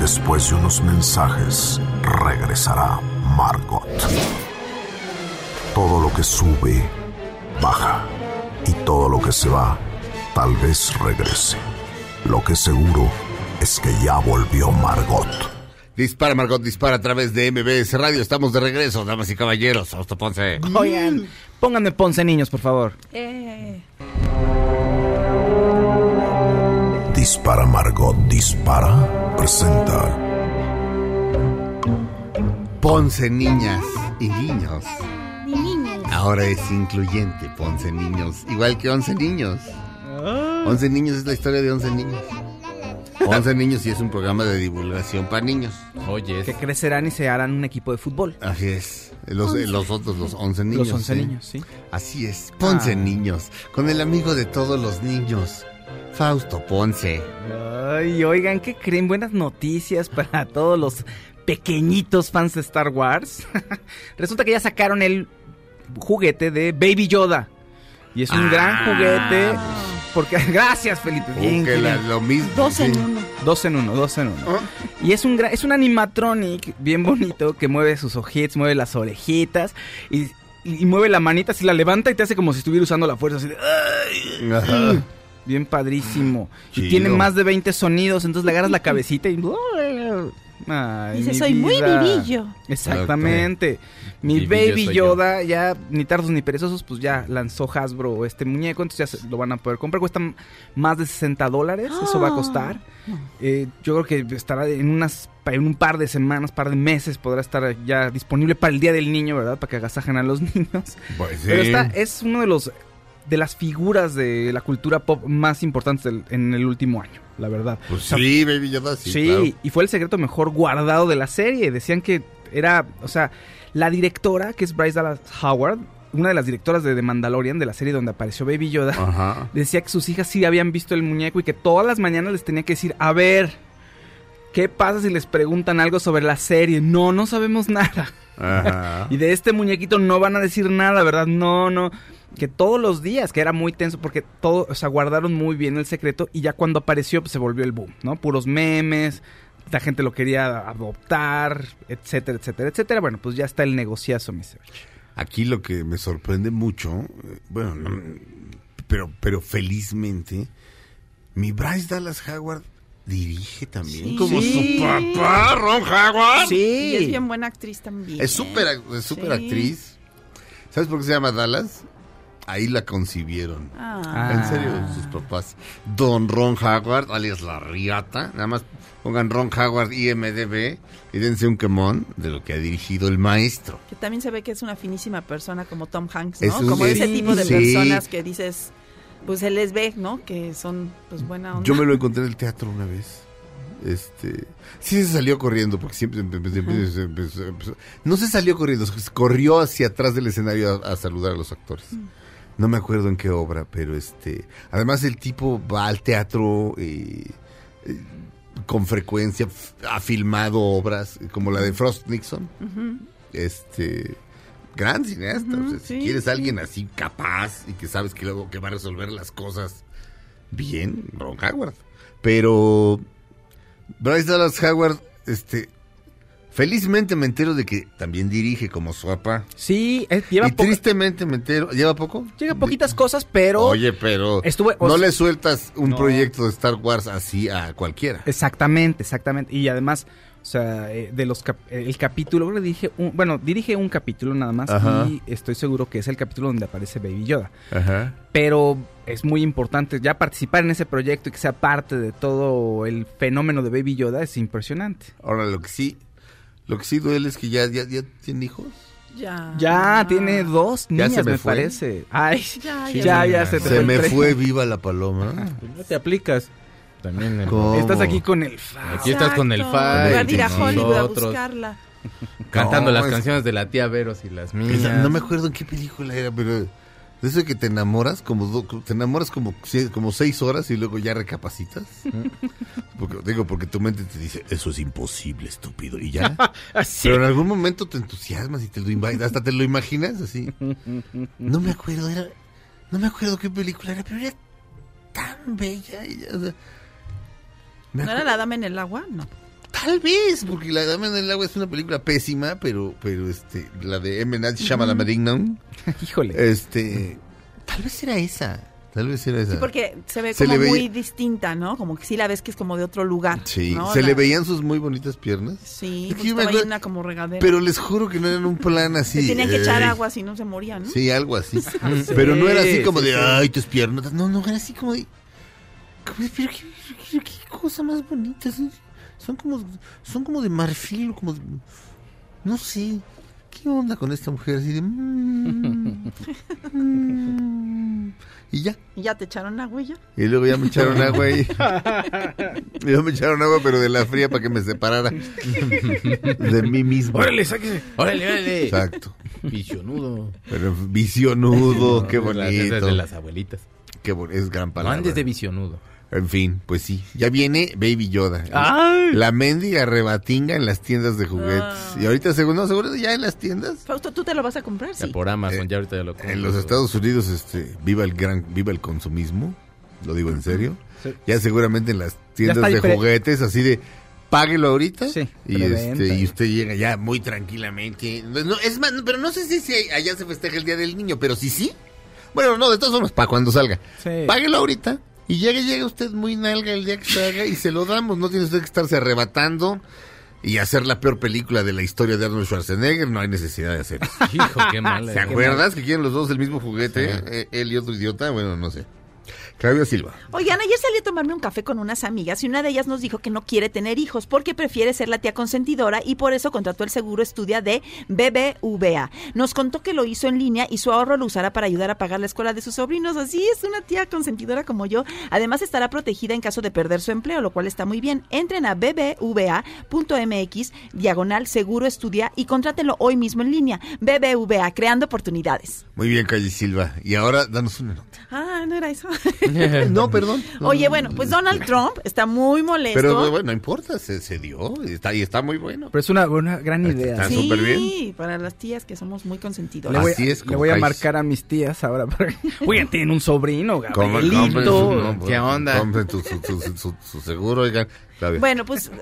Después de unos mensajes, regresará Margot. Todo lo que sube, baja. Y todo lo que se va, tal vez regrese. Lo que seguro es que ya volvió Margot.
Dispara Margot Dispara a través de MBS Radio. Estamos de regreso, damas y caballeros. Fausto Ponce.
Oigan, pónganme Ponce niños, por favor.
Eh,
Dispara Margot Dispara presenta
Ponce Niñas y Niños.
ni niños.
Ahora es incluyente Ponce Niños. Igual que 11 niños. 11 niños es la historia de 11 niños. 11 niños y es un programa de divulgación para niños.
Oye,
Que crecerán y se harán un equipo de fútbol.
Así es. Los, los otros, los 11 niños.
Los 11
sí.
niños, sí.
Así es. Ponce
Ah.
Niños. Con el amigo de todos los niños. Fausto Ponce.
Ay, oigan, ¿qué creen? Buenas noticias para todos los pequeñitos fans de Star Wars. Resulta que ya sacaron el juguete de Baby Yoda. Y es un
Ah.
gran juguete. Porque, gracias, Felipe. Bien,
Uh, que la-
bien.
lo mismo.
Dos en
sí.
uno.
Dos en uno, dos en uno.
Ah.
Y es un, es un animatronic bien bonito que mueve sus ojitos, mueve las orejitas y, y- y mueve la manita, si la levanta y te hace como si estuviera usando la fuerza. Así de, ¡ay!
Ajá.
Bien padrísimo.
Chido.
Y tiene más de 20 sonidos, entonces le agarras la cabecita y... Ay,
Dice,
mi
soy muy
vida".
vivillo.
Exactamente. Mi
Vivillo
Baby
yo.
Yoda, ya ni tardos ni perezosos, pues ya lanzó Hasbro este muñeco, entonces ya se lo van a poder comprar. Cuesta más de 60 dólares, eso va a costar. Eh, yo creo que estará en unas en un par de semanas, par de meses, podrá estar ya disponible para el Día del Niño, ¿verdad? Para que agasajen a los niños.
Pues sí.
Pero está, es uno de los de las figuras de la cultura pop más importantes del- en el último año, la verdad.
Pues
O sea,
sí, Baby Yoda, sí.
Sí,
claro.
y fue el secreto mejor guardado de la serie. Decían que era, o sea, la directora, que es Bryce Dallas Howard, una de las directoras de The Mandalorian, de la serie donde apareció Baby Yoda,
Ajá.
decía que sus hijas sí habían visto el muñeco y que todas las mañanas les tenía que decir, a ver, ¿qué pasa si les preguntan algo sobre la serie? No, no sabemos nada.
Ajá.
Y de este muñequito no van a decir nada, ¿verdad? No, no. Que todos los días, que era muy tenso porque todo, o sea, guardaron muy bien el secreto y ya cuando apareció pues, se volvió el boom, ¿no? Puros memes, la gente lo quería adoptar, etcétera, etcétera, etcétera. Bueno, pues ya está el negociazo, mi Sergio.
Aquí lo que me sorprende mucho, eh, bueno, no, pero, pero felizmente, mi Bryce Dallas Howard dirige también,
Sí.
como
Sí.
su papá, Ron Howard.
Y es bien buena actriz también.
Es súper ac- es súper
Sí.
actriz. ¿Sabes por qué se llama Dallas? Ahí la concibieron.
Ah.
En serio, sus papás. Don Ron Howard, alias La Riata. Nada más pongan Ron Howard IMDB y dense un quemón de lo que ha dirigido el maestro.
Que también se ve que es una finísima persona como Tom Hanks,
Es
¿no?
un-
como ese tipo de
Sí.
personas que dices, pues se les ve, ¿no? Que son, pues, buena onda.
Yo me lo encontré en el teatro una vez. Este, sí se salió corriendo porque siempre empezó- no se salió corriendo, se corrió hacia atrás del escenario a, a saludar a los actores. No me acuerdo en qué obra, pero este, además el tipo va al teatro eh, eh, con frecuencia, ha filmado obras como la de Frost Nixon. Este, gran cineasta. o sea, si quieres alguien así capaz y que sabes que luego que va a resolver las cosas bien, Ron Howard. Pero Bryce Dallas Howard, este, felizmente me entero de que también dirige como su papá.
Sí, eh, lleva
y tristemente me entero, ¿lleva poco?
llega poquitas cosas, pero...
Oye, pero
Estuve- o
no
sea-
le sueltas un
No.
proyecto de Star Wars así a cualquiera.
Exactamente, exactamente. Y además, o sea, eh, de los cap- eh, el capítulo, que dirige un, bueno, dirige un capítulo nada más
Ajá.
y estoy seguro que es el capítulo donde aparece Baby Yoda.
Ajá.
Pero es muy importante ya participar en ese proyecto y que sea parte de todo el fenómeno de Baby Yoda es impresionante.
Ahora lo que sí, lo que sí duele es que ya, ya, ya tiene hijos.
Ya.
Ya tiene dos
Ya se
niñas,
me
parece. Ay,
Ya,
ya,
ya.
ya, se te
Se me fue viva la paloma.
No te aplicas. También.
Estás aquí con el fa-
Aquí estás con el fa-
lugar de ir a
y
Hollywood a
nosotros.
buscarla.
cantando
No,
las
es-
canciones de la tía Veros y las mías.
Esa- no me acuerdo en qué película era, pero de eso de que te enamoras como do- te enamoras como como seis horas y luego ya recapacitas. Porque, digo, porque tu mente te dice, eso es imposible, estúpido, y ya.
Así.
Pero en algún momento te entusiasmas y te lo hasta te lo imaginas así. No me acuerdo, era, no me acuerdo qué película era, pero era tan bella. y ya, o sea, me
¿No era la dama en el agua? No.
Tal vez, porque La Dama en el Agua es una película pésima, pero, pero este, la de M. Night Shyamalan,
Híjole.
este, tal vez era esa, tal vez era esa.
Sí, porque se ve
Se
como
le veía-
muy distinta, ¿no? Como que sí la ves que es como de otro lugar.
Sí,
¿no?
se
La-
le veían sus muy bonitas piernas.
Sí,
Es que
porque
yo me
estaba
acuerdo-
llena como regadera.
Pero les juro que no eran un plan así.
Se tenían que echar
ey,
agua si no se morían, ¿no?
Sí, algo así. pero no era así como
sí,
de,
sí.
ay, tus piernas. No, no, era así como de, como de, pero qué, qué- qué cosa más bonita. Son, son como, son como de marfil, como, de- no sé. ¿Qué onda con esta mujer? Así de, mm, mm, y ya.
Y ya te echaron agua y ya.
Y luego ya me echaron agua y... me echaron agua, pero de la fría para que me separara de mí mismo.
Órale, sáquese.
Órale, órale.
Exacto.
Visionudo.
Pero visionudo, qué bonito.
de las abuelitas.
Qué bon- es gran
No
palabra.
andes de visionudo.
En fin, pues sí. Ya viene Baby Yoda.
Ay.
La mendiga rebatinga en las tiendas de juguetes.
Ah.
Y ahorita, según, no, seguro ya en las tiendas.
Fausto, ¿tú te lo vas a comprar?
Ya
Sí.
por Amazon,
Eh,
ya ahorita ya lo compro.
En los Estados Unidos, este, viva el gran, viva el consumismo. Lo digo en serio.
Sí.
Ya seguramente en las tiendas de juguetes, así de páguelo ahorita.
Sí,
y este, y usted llega ya muy tranquilamente. No, es más, pero no sé si, si allá se festeja el Día del Niño, pero sí, sí. Bueno, no, de todas formas, para cuando salga.
Sí.
Páguelo ahorita. Y llega, llega usted muy nalga el día que salga y se lo damos. No tiene usted que estarse arrebatando y hacer la peor película de la historia de Arnold Schwarzenegger. No hay necesidad de hacer eso.
Hijo, qué mala.
¿Se acuerdas que quieren los dos el mismo juguete?
Sí.
Él y otro idiota. Bueno, no sé. Claudia Silva.
Oigan, ayer salí a tomarme un café con unas amigas y una de ellas nos dijo que no quiere tener hijos porque prefiere ser la tía consentidora y por eso contrató el seguro estudia de BBVA. Nos contó que lo hizo en línea y su ahorro lo usará para ayudar a pagar la escuela de sus sobrinos. Así es, una tía consentidora como yo. Además estará protegida en caso de perder su empleo, lo cual está muy bien. Entren a bbva.mx, diagonal seguro estudia y contrátenlo hoy mismo en línea. BBVA, creando oportunidades.
Muy bien, Calle Silva. Y ahora danos una nota.
Ah, no era eso.
no, perdón. No,
Oye,
no,
bueno,
no,
pues Donald Trump está muy molesto.
Pero bueno, no importa, se, se dio y está, y está muy bueno.
Pero es una, una gran idea.
Está
sí,
súper bien.
para las tías que somos muy
Le
consentidoras.
voy,
Así es,
le voy a marcar a mis tías ahora. Para... Oigan, tienen un sobrino, Gabrielito.
su- no,
¿Qué onda?
Compren su- su- su seguro, oigan.
Bueno, pues eh,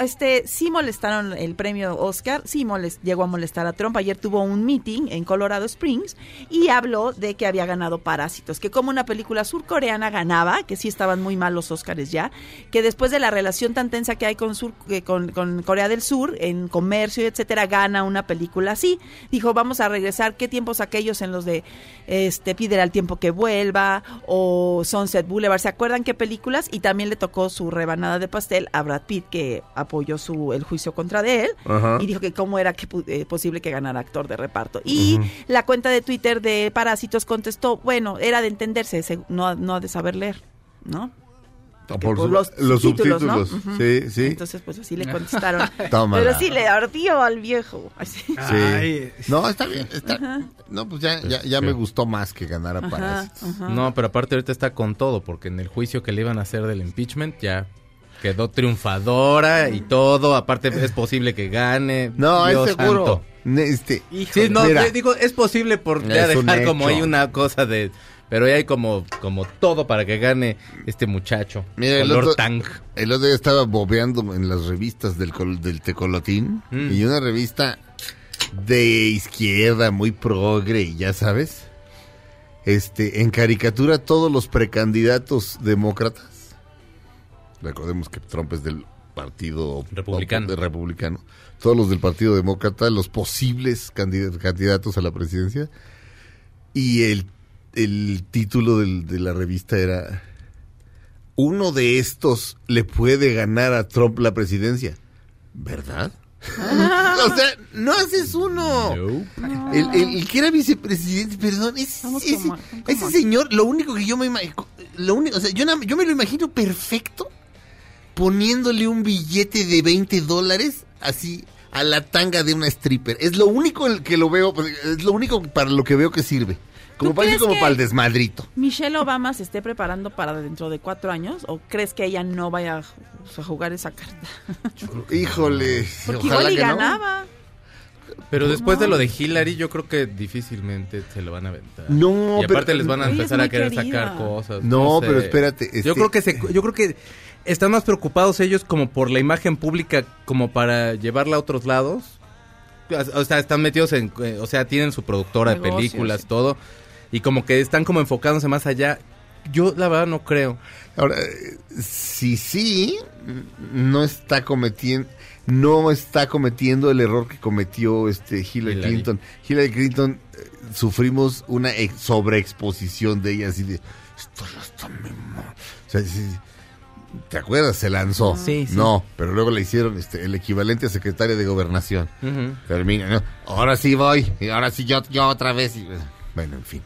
este sí molestaron el premio Oscar, sí llegó a molestar a Trump. Ayer tuvo un meeting en Colorado Springs y habló de que había ganado Parásitos, que como una película surcoreana ganaba, que sí estaban muy mal los Oscars ya, que después de la relación tan tensa que hay con, sur, que con, con Corea del Sur en comercio, etcétera, gana una película así. Dijo, vamos a regresar, ¿qué tiempos aquellos en los de este pídele al tiempo que vuelva o Sunset Boulevard? ¿Se acuerdan qué películas? Y también le tocó su rebanada de a Brad Pitt que apoyó su el juicio contra de él
Ajá.
y dijo que cómo era que eh, posible que ganara actor de reparto. Y la cuenta de Twitter de Parásitos contestó, bueno, era de entenderse, se- no, no de saber leer, ¿no? Porque
Por
por los,
los
subtítulos,
sí, sí.
Entonces, pues así le contestaron. Pero sí le ardió al viejo. Así.
Sí.
Ay.
No, está bien. Está... No, pues ya, ya, ya me gustó más que ganara
Ajá,
Parásitos.
No, pero aparte ahorita está con todo, porque en el juicio que le iban a hacer del impeachment ya quedó triunfadora y todo. Aparte es posible que gane.
No,
Dios
es seguro.
santo.
Este,
Sí, no,
Mira.
digo, es posible por ya dejar como hay una cosa de... Pero ya hay como, como todo para que gane este muchacho.
Mira, el
color
otro-
tang.
El otro día estaba bobeando en las revistas del, del Tecolotín
Mm.
y una revista de izquierda, muy progre, ya sabes. Este, en caricatura todos los precandidatos demócratas. Recordemos que Trump es del partido
Republicano.
de republicano. Todos los del partido demócrata, los posibles candid- candidatos a la presidencia. Y el, el título del- de la revista era uno de estos le puede ganar a Trump la presidencia. ¿Verdad? o sea, no haces uno. El, el- el que era vicepresidente, perdón, ese, ese- señor, lo único que yo me imagino, lo único, o sea, yo me lo imagino perfecto poniéndole un billete de 20 dólares así a la tanga de una stripper. Es lo único que lo veo, pues, es lo único para lo que veo que sirve. Como
¿Tú
parece como para el desmadrito.
¿Michelle Obama se esté preparando para dentro de cuatro años? ¿O crees que ella no vaya a ju- a jugar esa carta?
Híjole,
Porque
ojalá
igual y
que no.
ganaba.
Pero después de lo de Hillary, yo creo que difícilmente se lo van a aventar.
No,
y aparte
pero-
les van a empezar a querer
querida.
sacar cosas.
No,
sé.
pero espérate, este-
Yo creo que se, yo creo que están más preocupados ellos como por la imagen pública como para llevarla a otros lados. O sea, están metidos en, eh, o sea, tienen su productora de películas,
sí.
todo y como que están como enfocándose más allá. Yo la verdad no creo.
Ahora, eh, si sí, no está cometiendo, no está cometiendo el error que cometió este Hillary,
Hillary.
Clinton. Hillary Clinton eh, sufrimos una ex- sobreexposición de ella así de esto ya está muy mal". O sea, sí, ¿te acuerdas? Se lanzó.
Sí, sí.
No, pero luego le hicieron este el equivalente a secretaria de gobernación. Termina, ¿no? Ahora sí voy, y ahora sí yo, yo otra vez. y- bueno, en fin.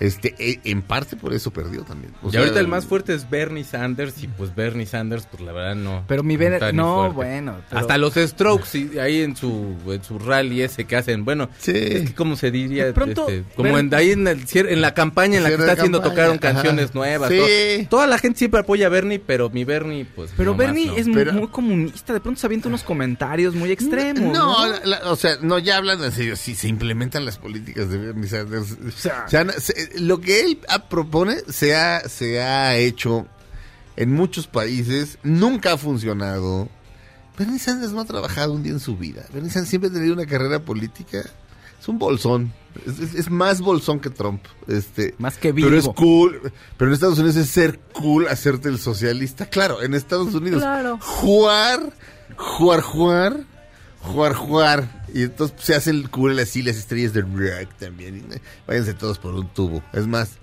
Este, eh, en parte por eso perdió también. O
y
sea,
ahorita el más fuerte es Bernie Sanders y pues Bernie Sanders pues la verdad no.
Pero mi
ni
no, bueno, pero-
Hasta los Strokes y ahí en su en su rally ese que hacen, bueno,
Sí.
es que como se diría,
De pronto,
Este, como en, ahí en el en la campaña en la que está haciendo tocaron canciones
ajá.
nuevas,
Sí.
todo. toda la gente siempre apoya a Bernie, pero mi Bernie pues
Pero
nomás
Bernie
no.
es
Pero-
muy comunista. De pronto se avienta unos comentarios muy extremos.
No,
No,
la- la- o sea, no, ya hablando en serio, si se implementan las políticas de Bernie Sanders. O
sea-
lo que él propone se ha, se ha hecho en muchos países, nunca ha funcionado. Bernie Sanders no ha trabajado un día en su vida. Bernie Sanders siempre ha tenido una carrera política. Es un bolsón. Es, es- es más bolsón que Trump. Este,
Más que
Pero es
vivo.
cool. Pero en Estados Unidos es ser cool hacerte el socialista. Claro, en Estados Unidos.
Claro.
Jugar, jugar, jugar, jugar, jugar. Y entonces se hace el cool así las estrellas de rock también. Eh, váyanse todos por un tubo. Es más,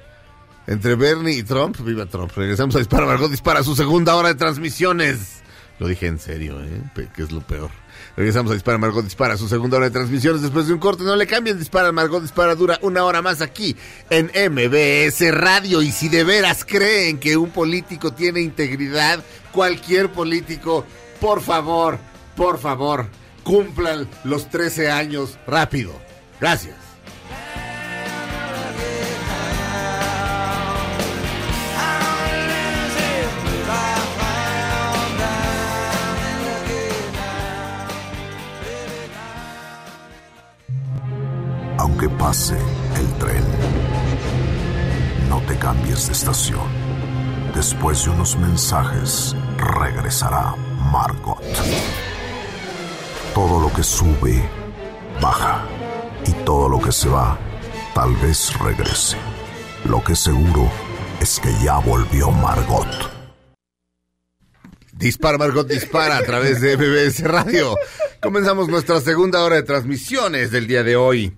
entre Bernie y Trump, viva Trump. Regresamos a Dispara, Margot Dispara, su segunda hora de transmisiones. Lo dije en serio, ¿eh? Que es lo peor. Regresamos a Dispara, Margot Dispara, su segunda hora de transmisiones después de un corte. No le cambien, Dispara, Margot Dispara dura una hora más aquí en MBS Radio. Y si de veras creen que un político tiene integridad, cualquier político, por favor, por favor, cumplan los 13 años rápido. Gracias.
Aunque
pase el tren, no te cambies de estación. Después de unos mensajes, regresará Margot todo lo que sube, baja. Y todo lo que se va, tal vez regrese. Lo que seguro es que ya volvió Margot.
Dispara Margot Dispara a través de MBS Radio. Comenzamos nuestra segunda hora de transmisiones del día de hoy.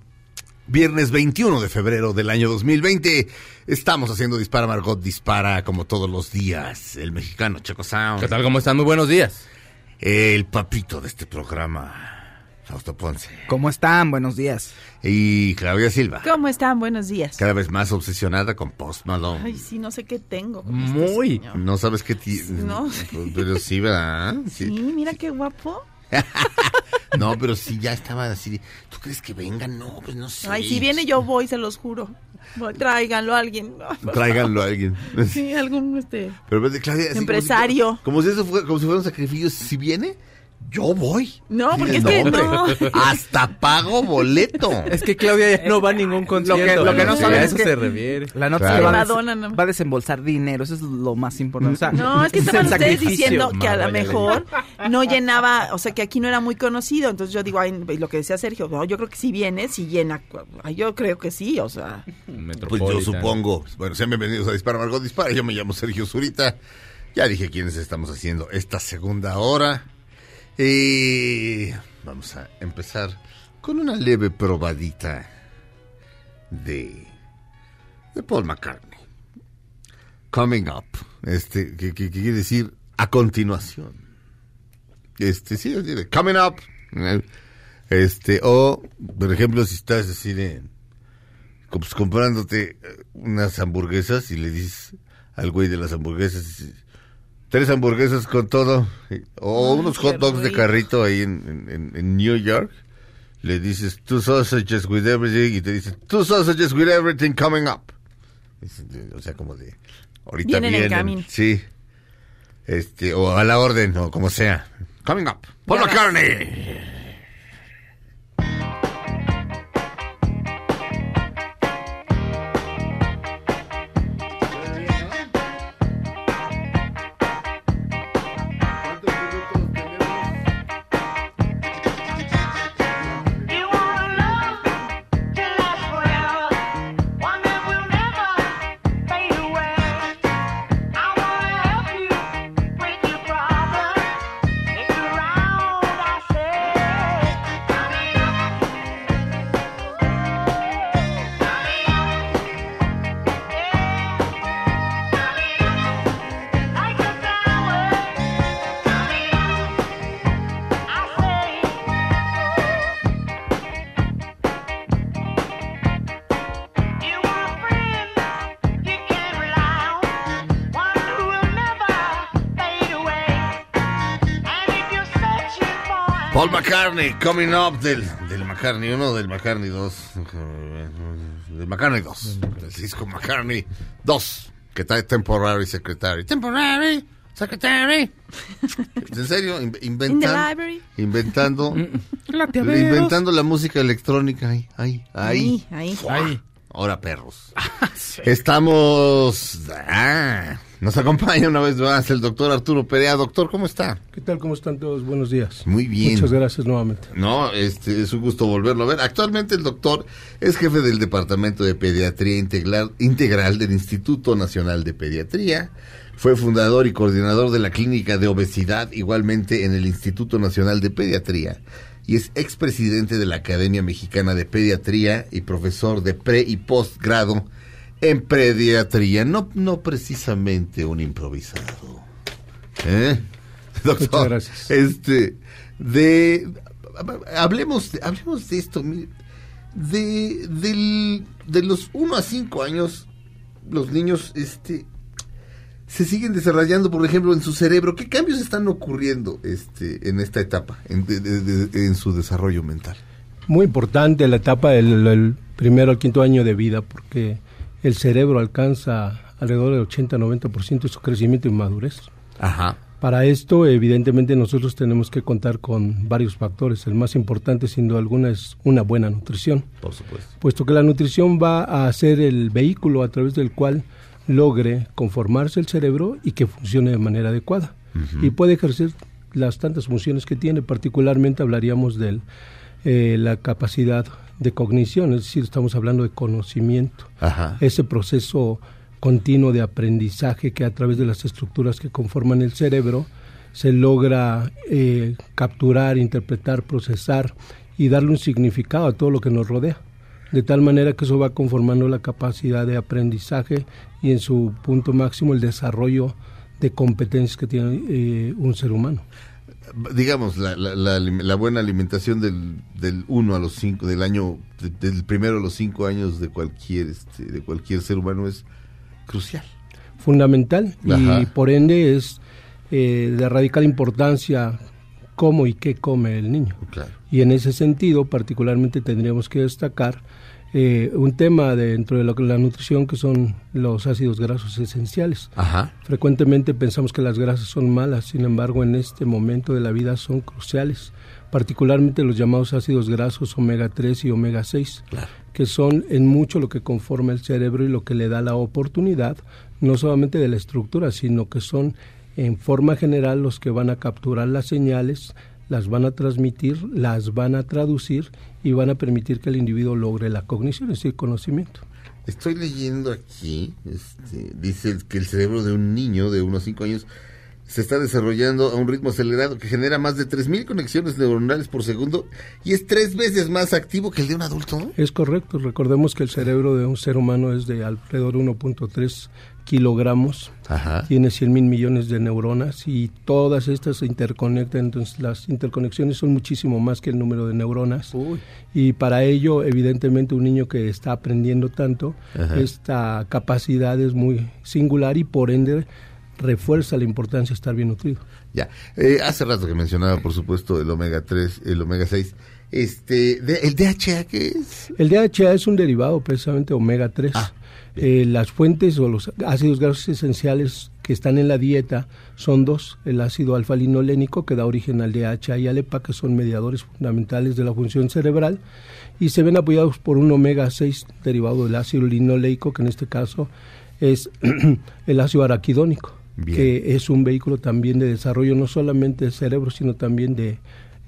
Viernes 21 de febrero del año 2020. Estamos haciendo Dispara Margot Dispara como todos los días. El mexicano Checo Sound.
¿Qué tal? ¿Cómo están? Muy buenos días.
El papito de este programa, Fausto Ponce.
¿Cómo están? Buenos días.
Y Claudia Silva.
¿Cómo están? Buenos días.
Cada vez más obsesionada con Post Malone.
Ay, sí, no sé qué tengo. con este
Muy.
señor.
No sabes qué ti-
No.
Pero sí, ¿verdad?
Sí,
Sí.
mira qué guapo.
No, pero sí, ya estaba así. ¿Tú crees que vengan? No, pues no sé.
Ay, si viene yo voy, se los juro. Voy, Tráiganlo a alguien. Por
Tráiganlo a alguien.
Sí, algún este.
Pero Claudia, así
Empresario.
Como si, como si fuera un sacrificio. Si viene, yo voy.
No, porque es
No,
que no.
Hasta pago boleto.
Es que Claudia ya no va a ningún concierto.
lo que no
Sí,
saben
a
es
eso
que-
se refiere.
La nota
Claro.
va, a des-
Madonna, nada más.
va a desembolsar dinero, eso es lo más importante. O sea,
No, es que estaban ustedes
sacrificio.
diciendo que a lo mejor no llenaba, o sea, que aquí no era muy conocido. Entonces yo digo, ay, lo que decía Sergio, no, yo creo que si viene, si llena. Ay, Yo creo que sí, o sea.
Pues yo supongo. Bueno, sean bienvenidos a Dispara Margot Dispara. Yo me llamo Sergio Zurita. Ya dije quiénes estamos haciendo esta segunda hora. Y vamos a empezar con una leve probadita de, de Paul McCartney. Coming up. Este, que, quiere decir a continuación. Este, sí, de coming up. Este, o, por ejemplo, si estás así de pues, comprándote unas hamburguesas y le dices al güey de las hamburguesas, tres hamburguesas con todo, o
Ay,
unos
qué
hot dogs de
rico.
carrito ahí en, en- en- en New York, le dices two sausages with everything y te dice two sausages with everything coming up. O sea, como de ahorita
Vienen en
vienen,
camino.
sí. Este, o a la orden, o como sea. Coming up. Paul. McCartney. McCartney, Coming Up del, del McCartney 1, del McCartney 2. Del McCartney 2. Del disco McCartney 2. Que trae Temporary Secretary. Temporary Secretary. ¿En serio? Inventan- inventando.
Glateaderos.
inventando la música electrónica. Ahí, ahí, ahí.
Ahí, ahí.
Ay,
Ahora perros. Estamos. Ah, nos acompaña una vez más el doctor Arturo Perea. Doctor, ¿cómo está?
¿Qué tal? ¿Cómo están todos? Buenos días.
Muy bien.
Muchas gracias nuevamente.
No, este, es un gusto volverlo a ver. Actualmente el doctor es jefe del Departamento de Pediatría Integral, Integral del Instituto Nacional de Pediatría. Fue fundador y coordinador de la Clínica de Obesidad, igualmente en el Instituto Nacional de Pediatría. Y es expresidente de la Academia Mexicana de Pediatría y profesor de pre y postgrado en pediatría. No, no precisamente un improvisado. ¿Eh? Doctor,
Muchas gracias.
este, de, hablemos, de- hablemos de esto, mire, de, del- de los 1 a 5 años, los niños, este, se siguen desarrollando, por ejemplo, en su cerebro. ¿Qué cambios están ocurriendo, este, en esta etapa, en, de- de- de- en su desarrollo mental?
Muy importante la etapa del el primero al quinto año de vida porque el cerebro alcanza alrededor del 80-90% de su crecimiento y madurez.
Ajá.
Para esto, evidentemente, nosotros tenemos que contar con varios factores. El más importante, sin duda alguna, es una buena nutrición,
Por supuesto.
puesto que la nutrición va a ser el vehículo a través del cual logre conformarse el cerebro y que funcione de manera adecuada. Y puede ejercer las tantas funciones que tiene, particularmente hablaríamos de la capacidad de cognición, es decir, estamos hablando de conocimiento
Ajá.
ese proceso continuo de aprendizaje que a través de las estructuras que conforman el cerebro se logra eh, capturar, interpretar, procesar y darle un significado a todo lo que nos rodea. De tal manera que eso va conformando la capacidad de aprendizaje y en su punto máximo el desarrollo de competencias que tiene eh, un ser humano.
digamos, la, la, la, la buena alimentación del, del 1 a los 5, del año, de- del primero a los 5 años de cualquier, este, de cualquier ser humano es crucial.
fundamental y por ende es eh, de radical importancia cómo y qué come el niño.
Claro.
Y en ese sentido, particularmente tendríamos que destacar eh, un tema dentro de lo que la nutrición que son los ácidos grasos esenciales.
Ajá.
Frecuentemente pensamos que las grasas son malas, sin embargo, en este momento de la vida son cruciales, particularmente los llamados ácidos grasos omega 3 y omega 6, que son en mucho lo que conforma el cerebro y lo que le da la oportunidad, no solamente de la estructura, sino que son en forma general los que van a capturar las señales, las van a transmitir, las van a traducir y van a permitir que el individuo logre la cognición, es decir, conocimiento.
Estoy leyendo aquí, este, dice que el cerebro de un niño de unos 5 años se está desarrollando a un ritmo acelerado que genera más de 3.000 conexiones neuronales por segundo y es tres veces más activo que el de un adulto. ¿no?
Es correcto. Recordemos que el cerebro de un ser humano es de alrededor de 1.3 kilogramos.
Ajá.
Tiene 100 mil millones de neuronas y todas estas se interconectan. Entonces, las interconexiones son muchísimo más que el número de neuronas. Y para ello, evidentemente, un niño que está aprendiendo tanto,
Ajá.
esta capacidad es muy singular y por ende refuerza la importancia de estar bien nutrido.
Ya, eh, hace rato que mencionaba, por supuesto, el omega 3, el omega 6. Este, de- ¿El DHA qué es?
El DHA es un derivado precisamente omega 3. Eh, las fuentes o los ácidos grasos esenciales que están en la dieta son dos, el ácido alfa-linolénico que da origen al DHA y al EPA, que son mediadores fundamentales de la función cerebral, y se ven apoyados por un omega 6 derivado del ácido linoleico, que en este caso es el ácido araquidónico,
Bien.
que es un vehículo también de desarrollo no solamente del cerebro, sino también de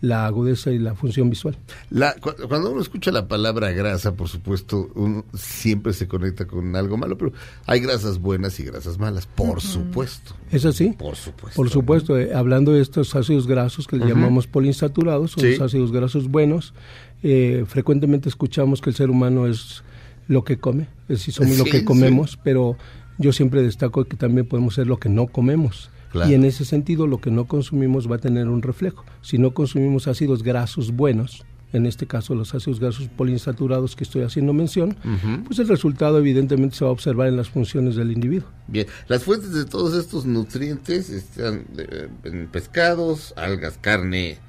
la agudeza y la función visual.
La, cu- cuando uno escucha la palabra grasa, por supuesto, uno siempre se conecta con algo malo, pero hay grasas buenas y grasas malas, por supuesto.
¿Es así?
Por supuesto.
Por supuesto, eh, hablando de estos ácidos grasos que le llamamos poliinsaturados, son
Sí.
los ácidos grasos buenos. eh, frecuentemente escuchamos que el ser humano es lo que come, es decir, somos lo
Sí,
que
sí.
comemos, pero yo siempre destaco que también podemos ser lo que no comemos.
Claro.
Y en ese sentido, lo que no consumimos va a tener un reflejo. Si no consumimos ácidos grasos buenos, en este caso los ácidos grasos poliinsaturados que estoy haciendo mención, pues el resultado evidentemente se va a observar en las funciones del individuo.
Bien, las fuentes de todos estos nutrientes están eh, en pescados, algas, carne.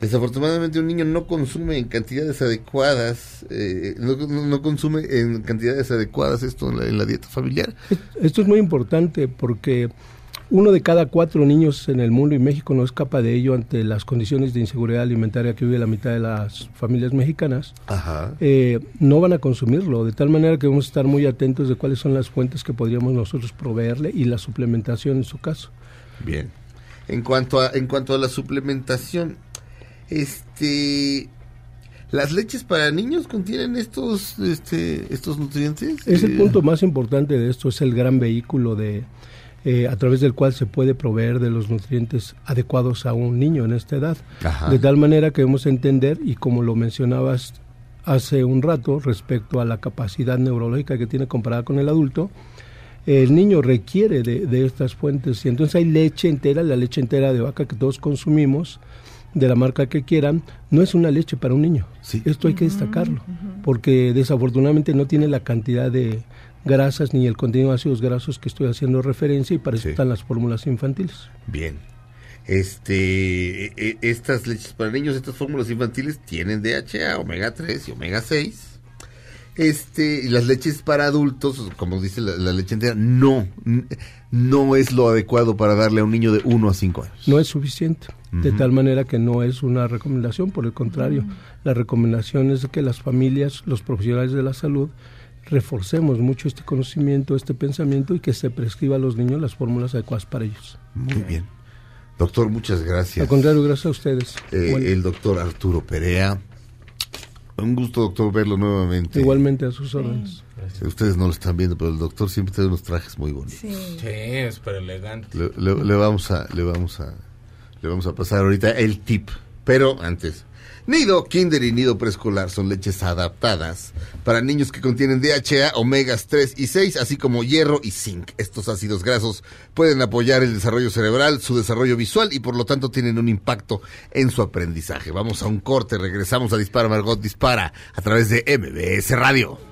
Desafortunadamente un niño no consume en cantidades adecuadas, eh, no, no- no consume en cantidades adecuadas esto en la, en la dieta familiar.
Esto es muy importante porque uno de cada cuatro niños en el mundo y México no escapa de ello ante las condiciones de inseguridad alimentaria que vive la mitad de las familias mexicanas.
Ajá.
eh, no van a consumirlo, de tal manera que debemos estar muy atentos de cuáles son las fuentes que podríamos nosotros proveerle y la suplementación en su caso.
Bien. En cuanto a, en cuanto a la suplementación, este, las leches para niños contienen estos, este, estos nutrientes.
Es el
Eh,
punto más importante de esto, es el gran vehículo de eh, a través del cual se puede proveer de los nutrientes adecuados a un niño en esta edad.
Ajá.
De tal manera que debemos entender, y como lo mencionabas hace un rato, respecto a la capacidad neurológica que tiene comparada con el adulto, el niño requiere de, de estas fuentes. Y entonces hay leche entera, la leche entera de vaca que todos consumimos, de la marca que quieran, no es una leche para un niño. Esto hay que destacarlo, porque desafortunadamente no tiene la cantidad de grasas ni el contenido de ácidos grasos que estoy haciendo referencia y para eso
Sí.
están las fórmulas infantiles.
Bien. Este, e- e- estas leches para niños, estas fórmulas infantiles tienen DHA, omega 3 y omega 6. este, y las leches para adultos, como dice la, la leche entera, no, no es lo adecuado para darle a un niño de 1 a 5 años.
no es suficiente. De tal manera que no es una recomendación, por el contrario, la recomendación es que las familias, los profesionales de la salud, reforcemos mucho este conocimiento, este pensamiento y que se prescriba a los niños las fórmulas adecuadas para ellos.
Muy bien. Doctor, muchas gracias.
Al contrario, gracias a ustedes.
Eh,
Bueno,
el doctor Arturo Perea. Un gusto, doctor, verlo nuevamente.
igualmente a sus órdenes.
Ustedes no lo están viendo, pero el doctor siempre trae unos trajes muy bonitos.
Sí, es súper elegante.
Le, le- le vamos a, le vamos a, le vamos a pasar ahorita el tip. Pero antes, Nido, Kinder y Nido Preescolar son leches adaptadas para niños que contienen DHA, omegas 3 y 6, así como hierro y zinc. Estos ácidos grasos pueden apoyar el desarrollo cerebral, su desarrollo visual y por lo tanto tienen un impacto en su aprendizaje. Vamos a un corte, regresamos a Dispara Margot Dispara a través de MBS Radio.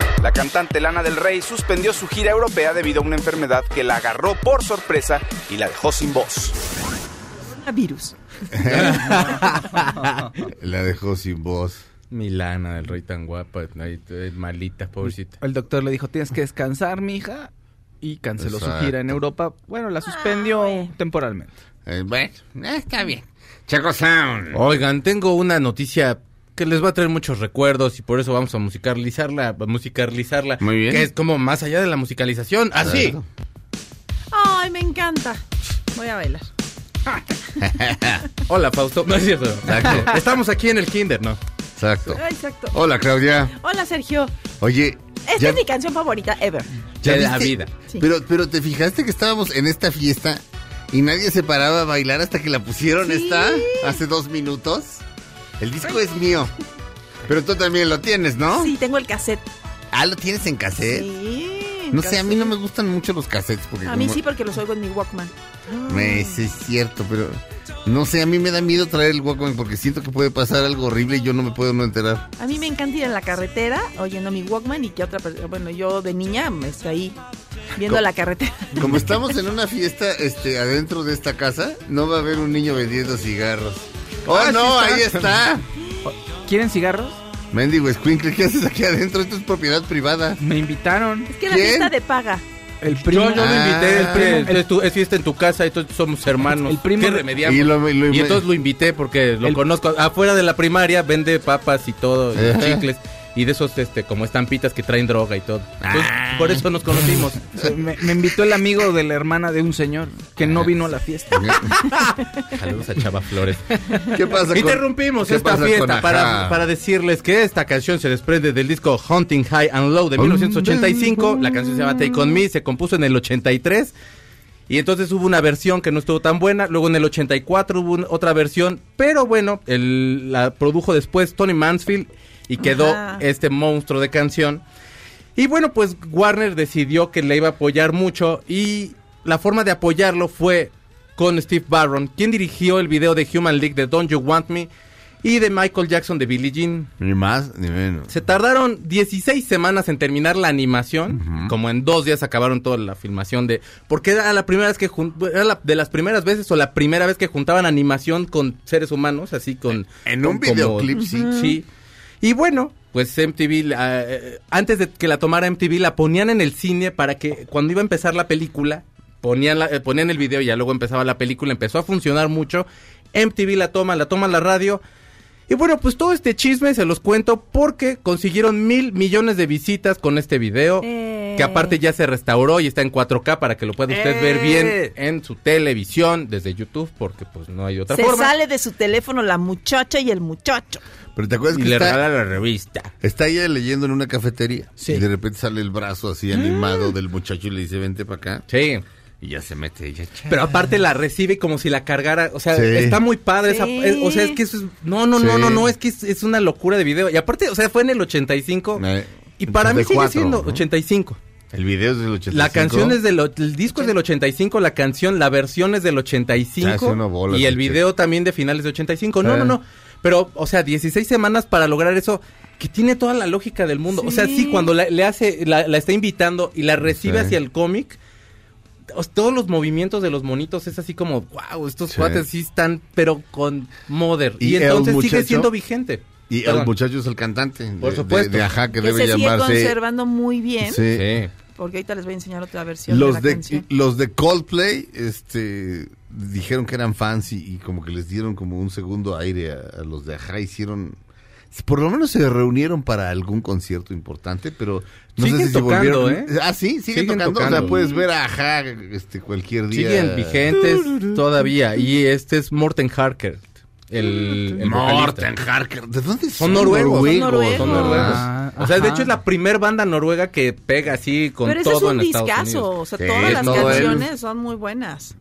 La cantante Lana del Rey suspendió su gira europea debido a una enfermedad que la agarró por sorpresa y la dejó sin voz.
Virus.
La dejó sin voz.
Milana del rey tan guapa, malita, pobrecita.
El doctor le dijo, tienes que descansar, mija. Y canceló
Exacto.
su gira en Europa. Bueno, la suspendió temporalmente.
Eh, bueno, eh, está bien. Chaco Sound.
Oigan, tengo una noticia que les va a traer muchos recuerdos y por eso vamos a musicalizarla, a musicalizarla.
Muy bien.
Que es como más allá de la musicalización. Así.
Claro.
Ay, me encanta. Voy a bailar.
Hola, Fausto. No es cierto.
Exacto.
Estamos aquí en el kinder, ¿no?
Exacto.
Exacto.
Hola, Claudia.
Hola, Sergio.
Oye,
Esta
ya-
es mi canción favorita ever.
¿Ya
de la vida.
Sí.
Pero, pero te fijaste que estábamos en esta fiesta y nadie se paraba a bailar hasta que la pusieron
Sí.
esta hace dos minutos. El disco es mío. Pero tú también lo tienes, ¿no?
Sí, tengo el cassette.
Ah, ¿lo tienes en cassette?
Sí.
no sé, a mí no me gustan mucho los cassettes. Porque
A mí
como-
sí, porque los oigo en mi Walkman.
Me- sí, es cierto, pero no sé, a mí me da miedo traer el Walkman porque siento que puede pasar algo horrible y yo no me puedo no enterar.
A mí me encanta ir en la carretera oyendo mi Walkman y que otra persona, bueno, yo de niña me estoy ahí viendo la carretera.
Como estamos en una fiesta este adentro de esta casa, no va a haber un niño vendiendo cigarros. ¡Oh,
Ah, sí
no!
está.
Ahí está.
¿Quieren cigarros?
Mendigo Squinkle, ¿qué haces aquí adentro? Esto es propiedad privada.
Me invitaron.
Es que la
¿Quién?
fiesta de paga.
El primo.
Yo, yo lo
Ah.
invité, el primo,
El-
es, tu- es fiesta en tu casa y todos somos hermanos.
El primo
¿Qué remediamos?
Y lo- y lo-
Y entonces lo invité porque lo
El-
conozco. Afuera de la primaria vende papas y todo, y chicles. Y de esos este como estampitas que traen droga y todo. Entonces,
Ah.
por eso nos conocimos.
Me, me invitó el amigo de la hermana de un señor que no vino a la fiesta.
Saludos a Chava Flores.
¿Qué pasa con-
Interrumpimos
qué
esta
pasa
fiesta para, para decirles que esta canción se desprende del disco Hunting High and Low de 1985. La canción se llama Take On Me, se compuso en el 83. Y entonces hubo una versión que no estuvo tan buena. Luego en el 84 hubo un- otra versión. Pero bueno, el- la produjo después Tony Mansfield y quedó
Ajá.
este monstruo de canción. Y bueno, pues Warner decidió que le iba a apoyar mucho y la forma de apoyarlo fue con Steve Barron, quien dirigió el video de Human League de Don't You Want Me y de Michael Jackson de Billie Jean.
Ni más ni menos.
Se tardaron 16 semanas en terminar la animación, como en dos días acabaron toda la filmación de... Porque era la primera vez que... Era la- de las primeras veces o la primera vez que juntaban animación con seres humanos, así con...
En un
con- como-
videoclip, sí.
Sí. Y bueno, pues MTV, eh, antes de que la tomara MTV, la ponían en el cine para que cuando iba a empezar la película, ponían, la- eh, ponían el video y ya luego empezaba la película, empezó a funcionar mucho. MTV la toma, la toma la radio. Y bueno, pues todo este chisme se los cuento porque consiguieron mil millones de visitas con este video.
Eh.
Que aparte ya se restauró y está en 4K para que lo pueda usted
Eh.
ver bien en su televisión desde YouTube porque pues no hay otra
Se
forma.
sale de su teléfono la muchacha y el muchacho.
Pero te acuerdas
Y
que
le
está,
regala la revista.
está ella leyendo en una cafetería.
Sí.
Y de repente sale el brazo así animado del muchacho y le dice, vente para acá.
Sí.
Y ya se mete ella.
Pero aparte la recibe como si la cargara, o sea,
Sí.
está muy padre esa, es- o sea, es que eso es, no, no, no,
Sí.
no, no, es que es, es una locura de video. Y aparte, o sea, fue en el 85
Eh,
y para mí sigue
84,
siendo
¿no?
85.
El video es del 85.
La canción es del, el disco es del 85, la canción, la versión es del
Se
85
hace una bola
y el video también de finales de 85. No,
Eh.
no, no. Pero, o sea, 16 semanas para lograr eso que tiene toda la lógica del mundo. O sea, sí, cuando la- le hace, la, la está invitando y la recibe
Sí.
hacia el cómic, todos los movimientos de los monitos es así como, wow, estos
Sí.
cuates sí están, pero con modern. Y, entonces sigue siendo vigente.
Y
Perdón.
el muchacho es el cantante. de-
Por
de-
supuesto.
De, Ajá, que,
Que
debe
se sigue
llamarse.
conservando muy bien.
Sí.
Sí.
Porque ahorita les voy a enseñar otra versión de
Los
la
de,
canción.
los de Coldplay este, dijeron que eran fans y, y como que les dieron como un segundo aire a, a los de Ajá. Hicieron. Por lo menos se reunieron para algún concierto importante, pero no
Siguen
sé si
tocando,
volvieron.
¿eh?
Ah, sí, siguen,
Siguen
tocando. O sea, puedes ver a Ajá este, cualquier día.
Siguen vigentes todavía. Y este es Morten Harker. El, el
Morten. Harker. ¿De dónde
Son noruegos.
Son noruegos.
Son noruegos.
Ah,
o sea, de hecho es la primer banda noruega que pega así con
Pero ese
todo
es un
en Estados
discazo.
Unidos.
O sea,
Sí,
todas las canciones son muy buenas.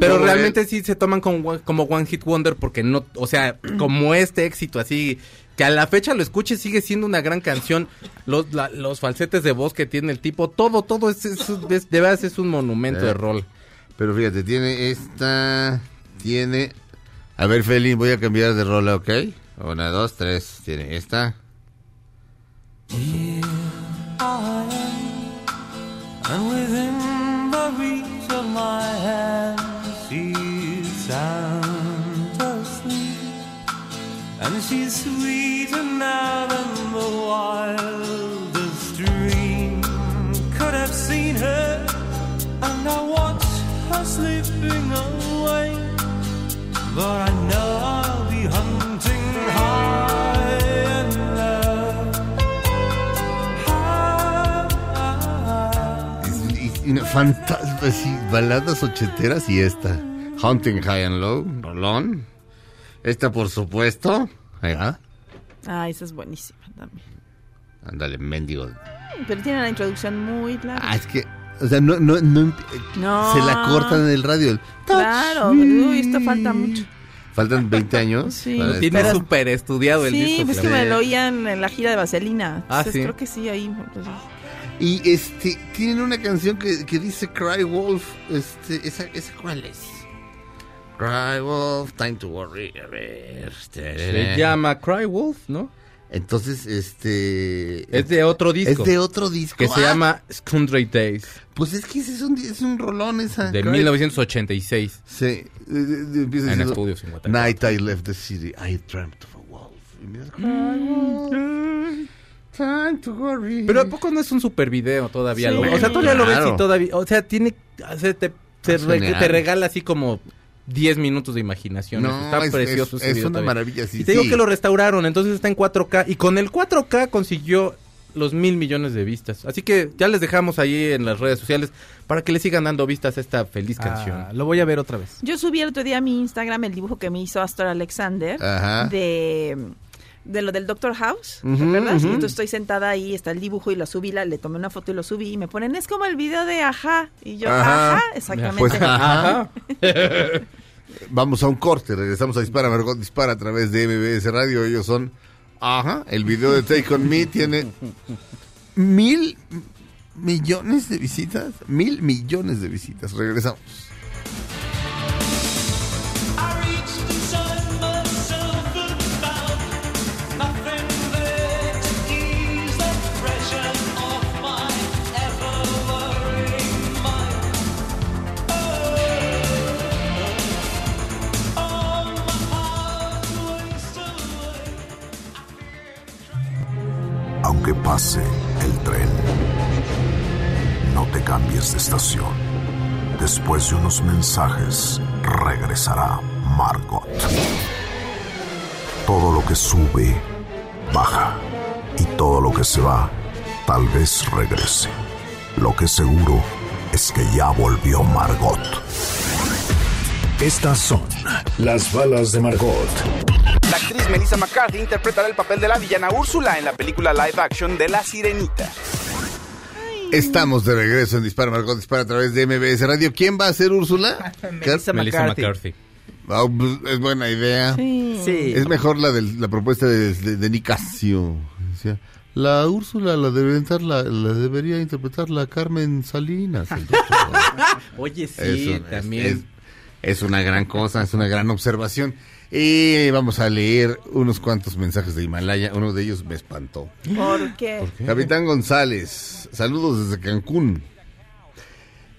Pero
Todo
realmente sí se toman como, como One Hit Wonder porque no, o sea, como este éxito así, que a la fecha lo escuches sigue siendo una gran canción, los, la- los falsetes de voz que tiene el tipo, todo, todo es, es- es- de verdad es un monumento
Eh.
de rol.
Pero fíjate, tiene esta. Tiene. A ver, Feli, voy a cambiar de rola, ¿ok? Una, dos, tres. Tiene esta.
And within the reach of my hand, she's sweeter now than the wildest dream could have seen her. And I watch her slipping away. But I know I'll be hunting high and low. High,
Y, y una fantasma, sí, baladas ochenteras y esta. Hunting High and Low, rolón. Esta, por supuesto. Ahí va.
Ah, esa es buenísima también.
Ándale, mendigo.
Pero tiene la introducción muy larga.
Ah, es que. O sea, no, no, no.
No.
Se la cortan en el radio. el
Claro, uy, esto falta mucho.
Faltan 20 años.
Sí.
Lo tiene súper estudiado el
Sí,
disco.
pues que me lo oían en la gira de Vaselina.
Ah,
Entonces,
¿sí?
creo que sí, ahí. entonces-
Y este, tienen una canción que, que dice Cry Wolf. Este, esa, esa cuál es? Cry Wolf, time to worry. A ver.
Se llama Cry Wolf, ¿no?
Entonces, este.
Es de otro disco.
Es de otro disco.
Que se
Ah,
llama Scundray Days,
Pues es que ese es un, es un rolón esa.
de
Cry-
1986.
Sí. eh, eh,
En estudios en Guatemala.
Night I left the city. I dreamt of a wolf. Wolf, time to worry.
Pero ¿a poco no es un super video todavía?
Sí.
Lo- o sea, todavía lo ves
Claro.
y todavía... O sea, tiene... o sea, te, re- te regala así como 10 minutos de imaginación.
No,
está
es-
precioso
es- es
video
una
todavía.
maravilla, sí,
y te digo que lo restauraron, entonces está en 4K. Y con el 4K consiguió los mil millones de vistas. Así que ya les dejamos ahí en las redes sociales para que le sigan dando vistas a esta feliz canción.
Ah, lo voy a ver otra vez.
Yo subí el otro día a mi Instagram el dibujo que me hizo Astor Alexander
Ajá.
de, de lo del Doctor House, ¿te
Ujú,
acuerdas?
ujú.
Y entonces estoy sentada ahí, está el dibujo y lo subí, la, le tomé una foto y lo subí y me ponen, es como el video de Ajá. Y yo,
Ajá.
Ajá, exactamente.
Pues, ajá. Vamos a un corte, regresamos a Dispara, Margot Dispara a través de MBS Radio. Ellos son, ajá, el video de Take On Me tiene mil millones de visitas. Mil millones de visitas. Regresamos.
Después de unos mensajes, regresará Margot. Todo lo que sube, baja. Y todo lo que se va, tal vez regrese. Lo que seguro es que ya volvió Margot.
Estas son las balas de Margot.
La actriz Melissa McCarthy interpretará el papel de la villana Úrsula en la película live action de La Sirenita.
Estamos de regreso en Dispara Margot Dispara a través de MBS Radio. ¿Quién va a ser Úrsula?
Melissa McCarthy.
McCarthy.
Pues, es buena idea.
Sí.
Es mejor la de la propuesta de, de, de Nicasio. Decía, la Úrsula la, debe entrar- la, la debería interpretar la Carmen Salinas. el doctor".
Oye, sí,
Eso,
también.
Es, es- es una gran cosa, es una gran observación. Y vamos a leer unos cuantos mensajes de Himalaya. Uno de ellos me espantó.
¿Por qué?
Capitán González, saludos desde Cancún.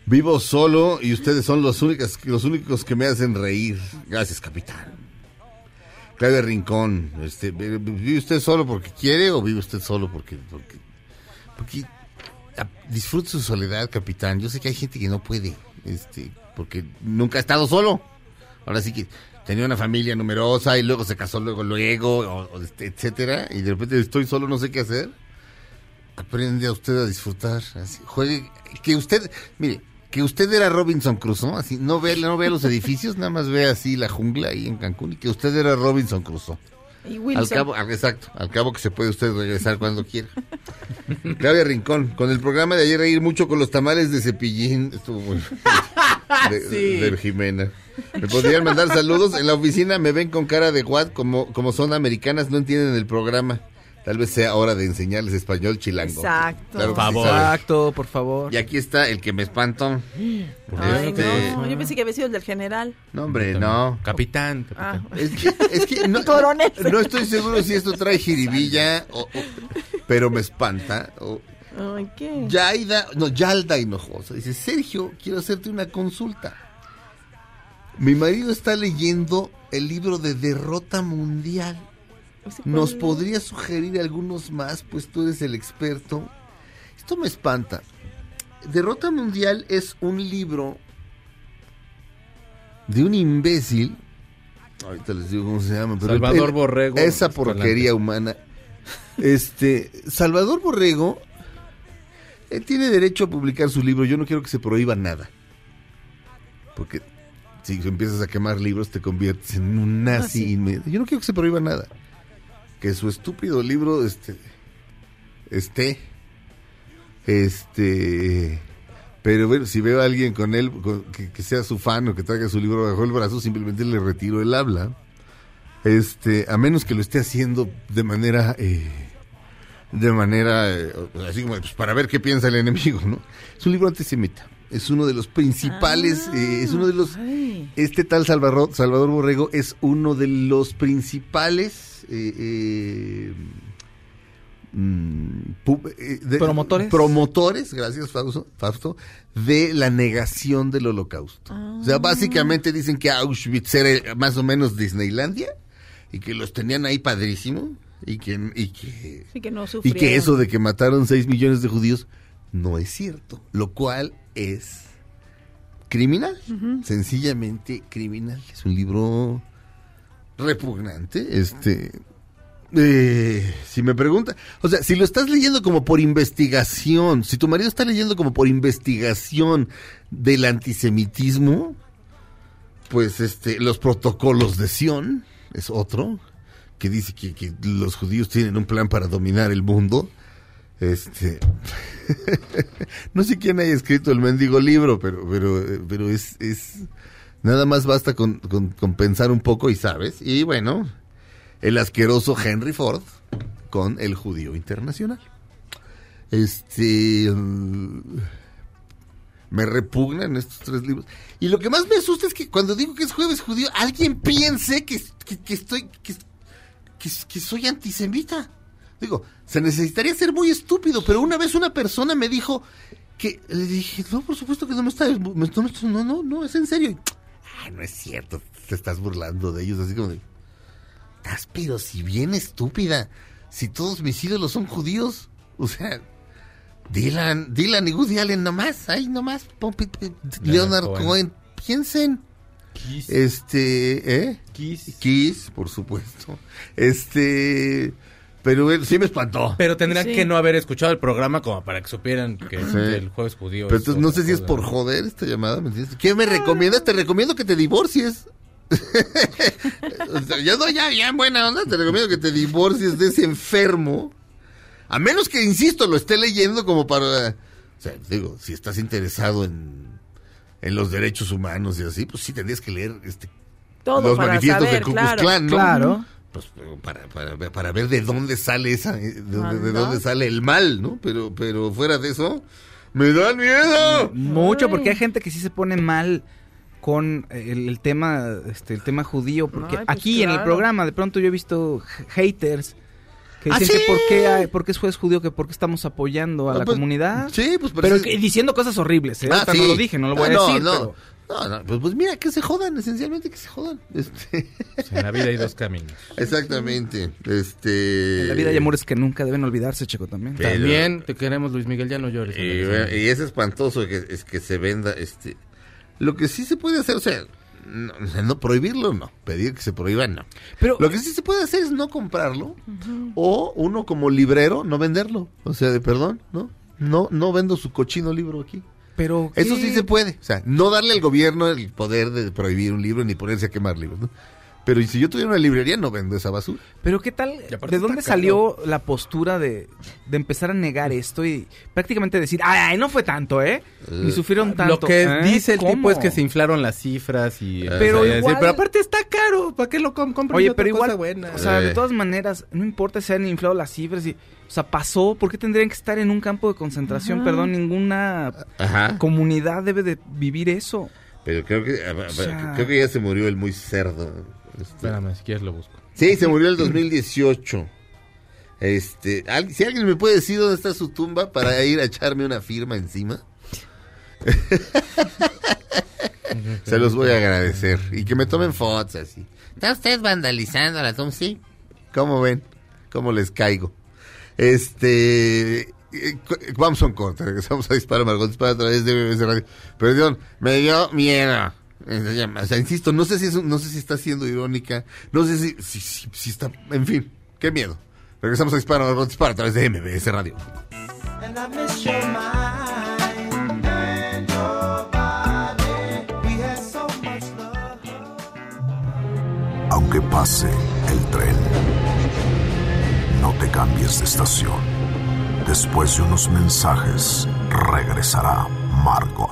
Vivo solo y ustedes son los únicos, los únicos que me hacen reír. Gracias, capitán. Claudia Rincón, este, ¿vive usted solo porque quiere o vive usted solo porque, porque, porque disfrute su soledad, capitán? Yo sé que hay gente que no puede, este, porque nunca ha estado solo. Ahora sí que tenía una familia numerosa y luego se casó luego, luego, o- este, etcétera, y de repente estoy solo, no sé qué hacer. Aprende a usted a disfrutar, juegue, que usted, mire, que usted era Robinson Crusoe, así, no ve, no ve los edificios, nada más ve así la jungla ahí en Cancún, y que usted era Robinson Crusoe.
Y
Al
Wilson.
cabo, al- exacto, al cabo que se puede usted regresar cuando quiera. Claudia Rincón, con el programa de ayer reír mucho con los tamales de cepillín, estuvo muy de, de Jimena. Me podrían mandar saludos, en la oficina me ven con cara de what, como, como son americanas, no entienden el programa. Tal vez sea hora de enseñarles español chilango.
Exacto.
Claro
Por favor.
Exacto, por favor.
Y aquí está el que me espanto.
Ay,
Este,
no, yo pensé que había sido el del general.
no, hombre, no.
Capitán,
Ah.
Es que, es que no,
Coronel.
no estoy seguro si esto trae jiribilla, o, o- pero me espanta. o-
Ay, ¿qué?
Yaida, no, Yalda Hinojosa. Dice, Sergio, quiero hacerte una consulta. Mi marido está leyendo el libro de Derrota Mundial.
¿Ese cuál
¿Nos podrías sugerir algunos más? Pues tú eres el experto. Esto me espanta. Derrota Mundial es un libro de un imbécil. Ahorita les digo cómo se llama. pero
Salvador
el-
Borrego
Esa
Escalante.
porquería humana. Este, Salvador Borrego eh, tiene derecho a publicar su libro. Yo no quiero que se prohíba nada. Porque si empiezas a quemar libros te conviertes en un nazi inmediato. Yo no quiero que se prohíba nada. Que su estúpido libro este, esté. Este. Pero bueno, si veo a alguien con él, que sea su fan o que traiga su libro bajo el brazo, simplemente le retiro el habla. Este, a menos que lo esté haciendo de manera, eh, de manera, eh, así como pues, para ver qué piensa el enemigo, ¿no? Es un libro antisemita. Es uno de los principales, eh, es uno de los,
Ay.
este tal Salvador, Salvador Borrego es uno de los principales eh, eh, mm, eh, de-
¿Promotores?
Promotores, gracias Fausto, Fausto, de la negación del holocausto. O sea, básicamente dicen que Auschwitz era más o menos Disneylandia y que los tenían ahí padrísimo y que, y que,
Sí, que no
y que eso de que mataron 6 millones de judíos no es cierto, lo cual es criminal, sencillamente criminal. Es un libro repugnante, este... eh, si me pregunta, o sea, si lo estás leyendo como por investigación, si tu marido está leyendo como por investigación del antisemitismo, pues este, los protocolos de Sion es otro, que dice que, que los judíos tienen un plan para dominar el mundo. Este, no sé quién haya escrito el mendigo libro, pero, pero, pero es, es, nada más basta con, con- pensar un poco y sabes. Y bueno, el asqueroso Henry Ford con el judío internacional. Este, me repugnan estos tres libros. Y lo que más me asusta es que cuando digo que es jueves judío, alguien piense que, que- estoy, que, que soy antisemita. Digo, se necesitaría ser muy estúpido, pero una vez una persona me dijo que le dije, no, por supuesto que no me está, no, no, no, es en serio. Ay, no es cierto, te estás burlando de ellos, así como de, estás pero si bien estúpida, si todos mis ídolos son judíos, o sea, Dylan, Dylan y Woody Allen nomás, ahí nomás, pi- Leonard
Cohen.
Piensen. Este, ¿eh?
Kiss.
Kiss, por supuesto. Este, pero bueno, sí me espantó.
Pero tendrían
Sí.
que no haber escuchado el programa como para que supieran que
Sí.
el jueves judío.
Pero
es
entonces no sé si es por joder esta llamada, ¿me entiendes? ¿Qué me recomiendas? Te recomiendo que te divorcies. O sea, yo no, ya, ya en buena onda, te recomiendo que te divorcies de ese enfermo. A menos que, insisto, lo esté leyendo como para... O sea, digo, si estás interesado en, en los derechos humanos y así, pues sí tendrías que leer este,
Todo
los
para
manifiestos
saber,
de Ku Klux
claro.
Klan, ¿no?
Claro.
Pues para, para, para ver de dónde sale esa, de, dónde- de
Anda.
dónde sale el mal, ¿no? Pero, pero fuera de eso, me da miedo.
Mucho, porque hay gente que sí se pone mal con el, el tema este el tema judío porque
Ay, pues
aquí en el programa de pronto yo he visto haters que
¿Ah,
dicen
sí?
que por qué hay, por qué es juez judío que por qué estamos apoyando a
Ah,
la
pues,
comunidad
Sí, pues
pero
sí.
que- diciendo cosas horribles ¿eh?
Ah, sí.
no lo dije no lo voy
Ah,
a
no,
decir
no.
pero
No, no, pues, pues mira, que se jodan, esencialmente que se jodan. Este,
Pues en la vida hay dos caminos.
exactamente. Este.
en la vida hay amores que nunca deben olvidarse Checo también
Pero-
También te queremos, Luis Miguel, ya no llores.
Y, y es espantoso que, es que se venda este. Lo que sí se puede hacer, o sea, no, prohibirlo, no. Pedir que se prohíba, no.
pero
Lo que sí se puede hacer es no comprarlo o uno como librero no venderlo. O sea, de perdón, ¿no? No, no vendo su cochino libro aquí.
pero
Eso sí se puede. O sea, no darle al gobierno el poder de prohibir un libro ni ponerse a quemar libros, ¿no? Pero si yo tuviera una librería, no vendo esa basura.
Pero qué tal, ¿de dónde salió la postura de, de empezar a negar esto y prácticamente decir, ay, no fue tanto, ¿eh? Ni sufrieron tanto.
Lo que
¿eh?
dice el tipo es que se inflaron las cifras y...
Pero
o sea,
igual-
pero aparte está caro, ¿para qué lo com compran?
Oye, pero igual,
buena?
o sea, de
Eh.
todas maneras, no importa si han inflado las cifras y, o sea, pasó, ¿por qué tendrían que estar en un campo de concentración? Perdón, ninguna
Ajá.
comunidad debe de vivir eso.
Pero creo que,
sea-
creo que ya se murió el muy cerdo. Este,
Espérame, si quieres lo busco.
Sí, se murió el 2018. Este, ¿al- si alguien me puede decir dónde está su tumba para ir a echarme una firma encima. se los voy a agradecer. Y que me tomen fotos así. ¿Está usted vandalizando la tumba? Sí. ¿Cómo ven? ¿Cómo les caigo? Este... eh, Vamos a un corte, regresamos a Dispara Margot Dispara a través de BBC Radio. Perdón, me dio miedo. Eh, O sea, insisto, no sé si es no sé si está siendo irónica, no sé si, si, si- si está, en fin, qué miedo. Regresamos a Dispara Margot Dispara a través de MBS Radio.
And I miss your mind and your body. We had so much love.
Aunque pase el tren, no te cambies de estación. Después de unos mensajes, regresará Margot.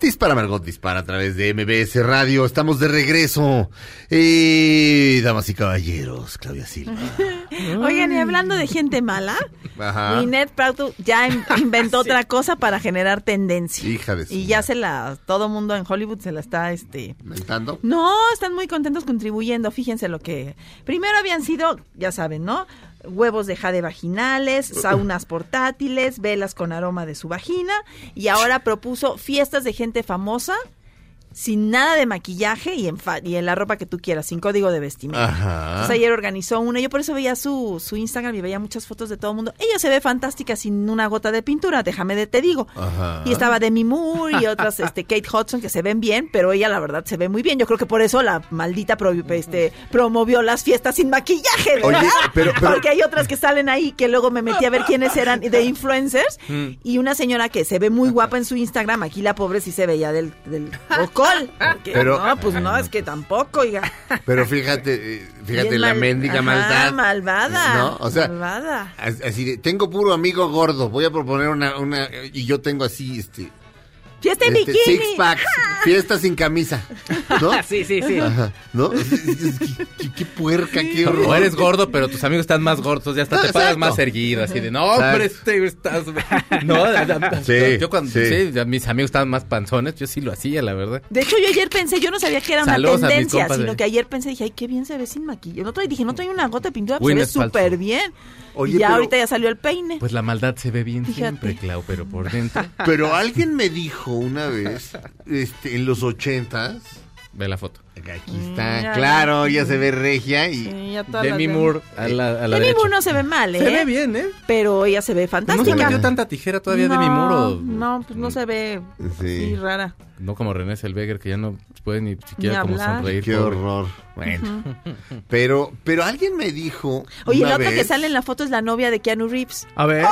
Dispara Margot Dispara a través de MBS Radio. Estamos de regreso. Eh, damas y caballeros, Claudia Silva.
Oigan, y hablando de gente mala,
Ajá.
Gwyneth Paltrow ya in- inventó otra cosa para generar tendencia.
Hija de su
Y ya
madre.
se la, todo mundo en Hollywood se la está, este...
¿Mentando?
No, están muy contentos contribuyendo. Fíjense lo que... Primero habían sido, ya saben, ¿no? Huevos de jade vaginales, saunas portátiles, velas con aroma de su vagina. Y ahora propuso fiestas de gente famosa sin nada de maquillaje y en, fa- y en la ropa que tú quieras, sin código de vestimenta.
Ajá.
Entonces ayer organizó una, yo por eso veía su, su Instagram y veía muchas fotos de todo el mundo. Ella se ve fantástica sin una gota de pintura, déjame de te digo.
Ajá.
Y estaba Demi Moore y otras, este, Kate Hudson que se ven bien, pero ella la verdad se ve muy bien. Yo creo que por eso la maldita pro- este, promovió las fiestas sin maquillaje, ¿verdad?
Oye, pero- pero-
Porque hay otras que salen ahí que luego me metí a ver quiénes eran de influencers y una señora que se ve muy guapa en su Instagram, aquí la pobre sí se veía del, del Porque,
Pero-
no, pues no, es que tampoco, oiga.
Pero fíjate, eh, fíjate la
mal-
mendiga
Ajá,
maldad.
malvada.
¿No? O sea,
malvada.
as- así de, tengo puro amigo gordo, voy a proponer una, una, y yo tengo así, este,
Fiesta en
este,
bikini.
six packs, fiesta sin camisa, ¿no?
sí, sí, sí.
Ajá, ¿no? Qué, qué- qué puerca, qué horror.
O eres gordo, pero tus amigos están más gordos, ya hasta
No,
te paras
exacto.
más erguido, así de, no,
Exacto.
hombre, este estás... No,
Sí,
yo cuando,
sí.
mis amigos estaban más panzones, yo sí lo hacía, la verdad.
De hecho, yo ayer pensé, yo no sabía que era una
Saludos
tendencia,
de-
sino que ayer pensé, dije, ay, qué bien se ve sin maquillaje. No dije, no trae una gota de pintura, pues se ve súper bien.
Oye,
y ya
pero-
ahorita ya salió el peine.
Pues la maldad se ve bien
Fíjate.
siempre, Clau, pero por dentro...
Pero alguien me dijo una vez, este, en los ochentas,
Ve la foto.
Aquí
Mm,
está,
ya.
claro, ya se ve regia y
Demi Moore a la, a la
Demi
derecha.
Moore no se ve mal, ¿eh?
Se ve bien, ¿eh?
Pero ella se ve
No se
fantástica.
metió tanta tijera todavía
no,
Demi Moore. o-
No, pues no se ve
Sí.
sí, rara.
No como René Zellweger, que ya no puede ni siquiera
Ni
como
hablar.
sonreír.
qué
pobre.
horror. Bueno, pero, pero alguien me dijo.
Oye, la otra que sale en la foto es la novia de Keanu Reeves.
A ver.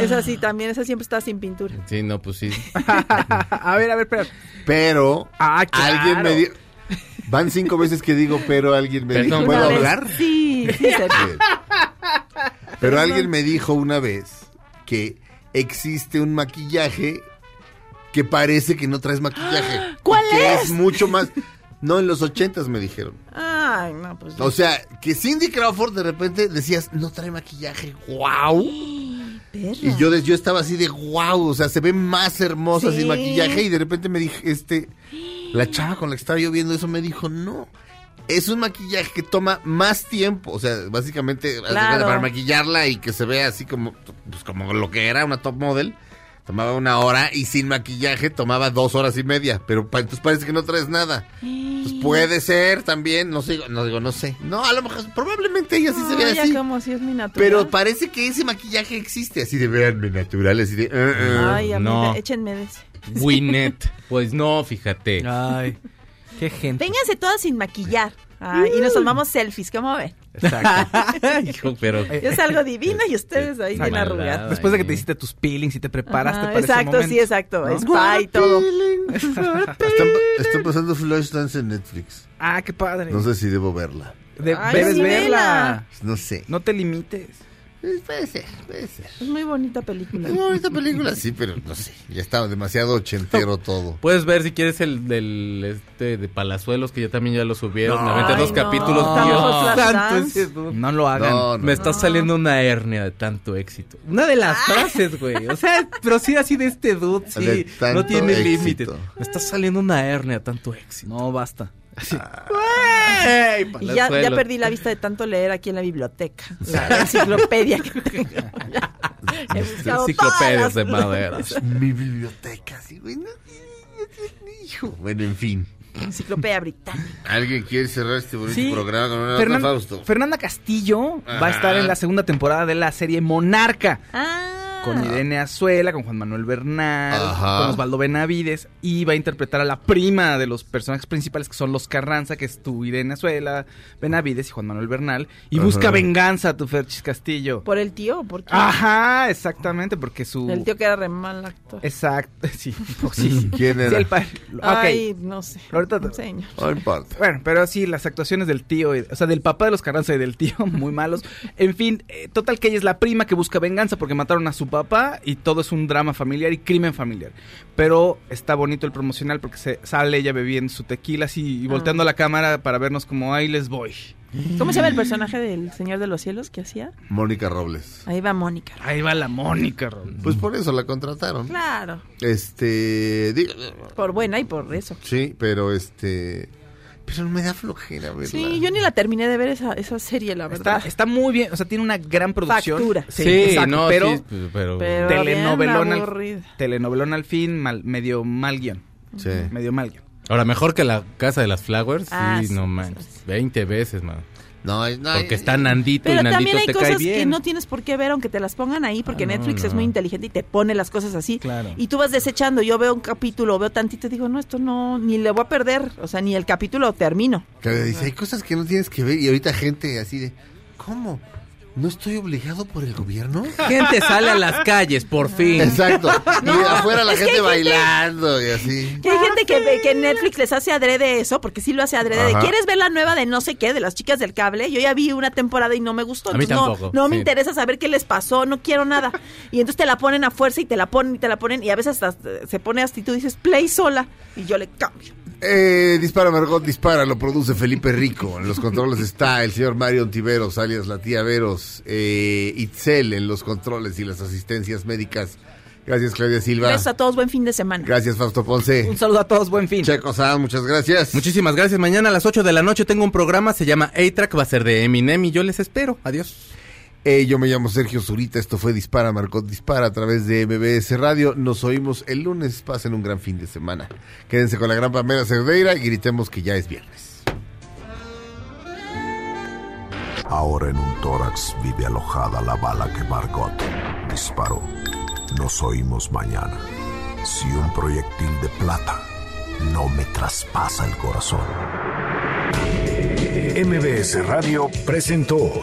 Esa sí, también, esa siempre está sin pintura.
Sí, no, pues sí.
a ver, a ver, espera.
Pero
Ah, claro.
alguien me dijo. Van cinco veces que digo, pero alguien me
Perdón,
dijo, ¿puedo
Una vez-
hablar?
Sí.
Pero alguien me dijo una vez que existe un maquillaje que parece que no traes maquillaje.
¿Cuál
que
es?
es mucho más. No, en los ochentas me dijeron.
Ay, no, pues.
O sea, que Cindy Crawford de repente decías, no trae maquillaje, wow.
perra.
Y yo, yo estaba así de wow, o sea, se ve más hermosa
Sí.
sin maquillaje y de repente me dije, este, la chava con la que estaba yo viendo eso me dijo, no, es un maquillaje que toma más tiempo, o sea, básicamente
Claro.
para maquillarla y que se vea así como, pues como lo que era una top model. Tomaba una hora y sin maquillaje tomaba dos horas y media, pero pa- entonces parece que no traes nada. Pues puede ser también, no sé, no digo, no sé. No, a lo mejor, probablemente ella sí se ve
Ay, ya
así.
como si es mi natural.
Pero parece que ese maquillaje existe, así de veanme natural, así de... uh, uh.
Ay, amiga,
No.
échenme de ese.
Winnet. Pues no, fíjate.
Ay, qué gente.
Vénganse todas sin maquillar. Ay, y nos tomamos selfies, ¿cómo ven?
Exacto.
Hijo, pero...
Yo salgo divina y ustedes ahí bien
Exacto.
arrugados.
Después de que te hiciste tus peelings y te preparaste
Ajá,
para ese
exacto,
momento.
sí, exacto.
¿no?
Spa y todo.
Están, están pasando Flashdance en Netflix.
Ah, qué padre.
No sé si debo verla.
De-
Ay,
debes
sí,
verla.
vela.
No sé.
No te limites.
Eh, Puede ser, puede ser.
Es muy bonita película.
Es una bonita película, sí, pero no sé. Ya estaba demasiado ochentero todo.
Puedes ver si quieres el del este de Palazuelos, que ya también ya lo subieron.
No.
Dos
no.
capítulos. Dios santo.
No lo hagan.
No, no.
Me está saliendo una hernia de tanto éxito. Una de las frases, güey. O sea, pero sí así de este dude, sí.
De tanto
No tiene límite. Me está saliendo una hernia de tanto éxito.
No, basta.
Güey,
Y ya, ya perdí la vista de tanto leer aquí en la biblioteca. La, la enciclopedia que tengo. Ya. He buscado
Enciclopedias de madera.
Mi biblioteca, sí, güey. no, Hijo. Bueno, en fin.
Enciclopedia británica.
¿Alguien quiere cerrar este bonito
Sí.
programa con una
Fernan-
Fausto?
Fernanda Castillo va a estar en la segunda temporada de la serie Monarca.
Ah.
Con Irene Azuela, con Juan Manuel Bernal,
Ajá.
con Osvaldo Benavides. Y va a interpretar a la prima de los personajes principales, que son los Carranza, que es tu Irene Azuela, Benavides y Juan Manuel Bernal. Y
Ajá.
busca venganza, tu Ferchis Castillo.
¿Por el tío? ¿Por qué?
Ajá, exactamente, porque su...
El tío que era re mal actor.
Exacto, sí. sí.
¿Quién
Sí,
era?
el pa- Ok.
Ay, no sé.
Ahorita te-
señor.
No importa.
Bueno, pero sí, las actuaciones del tío, y- o sea, del papá de los Carranza y del tío, muy malos. En fin, eh, total que ella es la prima que busca venganza porque mataron a su papá y todo es un drama familiar y crimen familiar. Pero está bonito el promocional porque se sale ella bebiendo su tequila así y volteando la cámara para vernos como ahí les voy.
¿Cómo se llama el personaje del Señor de los Cielos que hacía?
Mónica Robles.
Ahí va Mónica.
Ahí va la Mónica. Raúl.
Pues por eso la contrataron.
Claro.
Este. digo,
Por buena y por eso.
sí, pero este. Pero me da flojera, ¿verdad?
Sí, yo ni la terminé de ver esa, esa serie, la
Está,
verdad.
está muy bien, o sea, tiene una gran producción.
Factura.
Sí,
Sí,
exacto,
no,
pero
sí, pero...
Pero
telenovelón al, telenovelón al fin, mal- medio mal guion.
Sí.
Medio mal guion.
Ahora, mejor que la Casa de las Flowers,
Ah,
sí,
sí,
no manches.
sí.
20 veces, man.
No, no,
Porque está Nandito
Pero
y Nandito
también hay
te cae
cosas
bien.
que no tienes por qué ver, aunque te las pongan ahí, porque
Ah, no,
Netflix es muy inteligente y te pone las cosas así.
Claro.
Y tú vas desechando. Yo veo un capítulo, veo tantito y digo, no, esto no, ni le voy a perder. O sea, ni el capítulo termino.
Que dice, hay cosas que no tienes que ver y ahorita gente así de, ¿cómo? ¿No estoy obligado por el gobierno?
Gente sale a las calles, por fin.
Exacto. y afuera la gente bailando y así.
Que hay gente que, ve- que Netflix les hace adrede eso, porque sí lo hace adrede. de. ¿Quieres ver la nueva de no sé qué, de las chicas del cable? Yo ya vi una temporada y no me gustó.
A mí
entonces no- No, me
sí.
interesa saber qué les pasó, no quiero nada. Y entonces te la ponen a fuerza y te la ponen y te la ponen y a veces hasta se pone hasta y tú dices, play sola. Y yo le cambio.
Eh, dispara Margot, dispara, lo produce Felipe Rico. En los controles está el señor Mario Ontiveros, alias la tía Veros. Eh, Itzel en los controles y las asistencias médicas. Gracias, Claudia Silva.
Besos a todos, buen fin de semana.
Gracias, Fausto Ponce.
Un saludo a todos, buen fin.
Checo muchas gracias.
Muchísimas gracias. Mañana a las 8 de la noche tengo un programa, se llama A-Track, va a ser de Eminem y yo les espero. Adiós.
Eh, yo me llamo Sergio Zurita, esto fue Dispara, Marcot Dispara a través de MBS Radio. Nos oímos el lunes, pasen un gran fin de semana. Quédense con la gran Pamela Cerdeira y gritemos que ya es viernes.
Ahora en un tórax vive alojada la bala que Margot disparó. Nos oímos mañana. Si un proyectil de plata no me traspasa el corazón.
MBS Radio presentó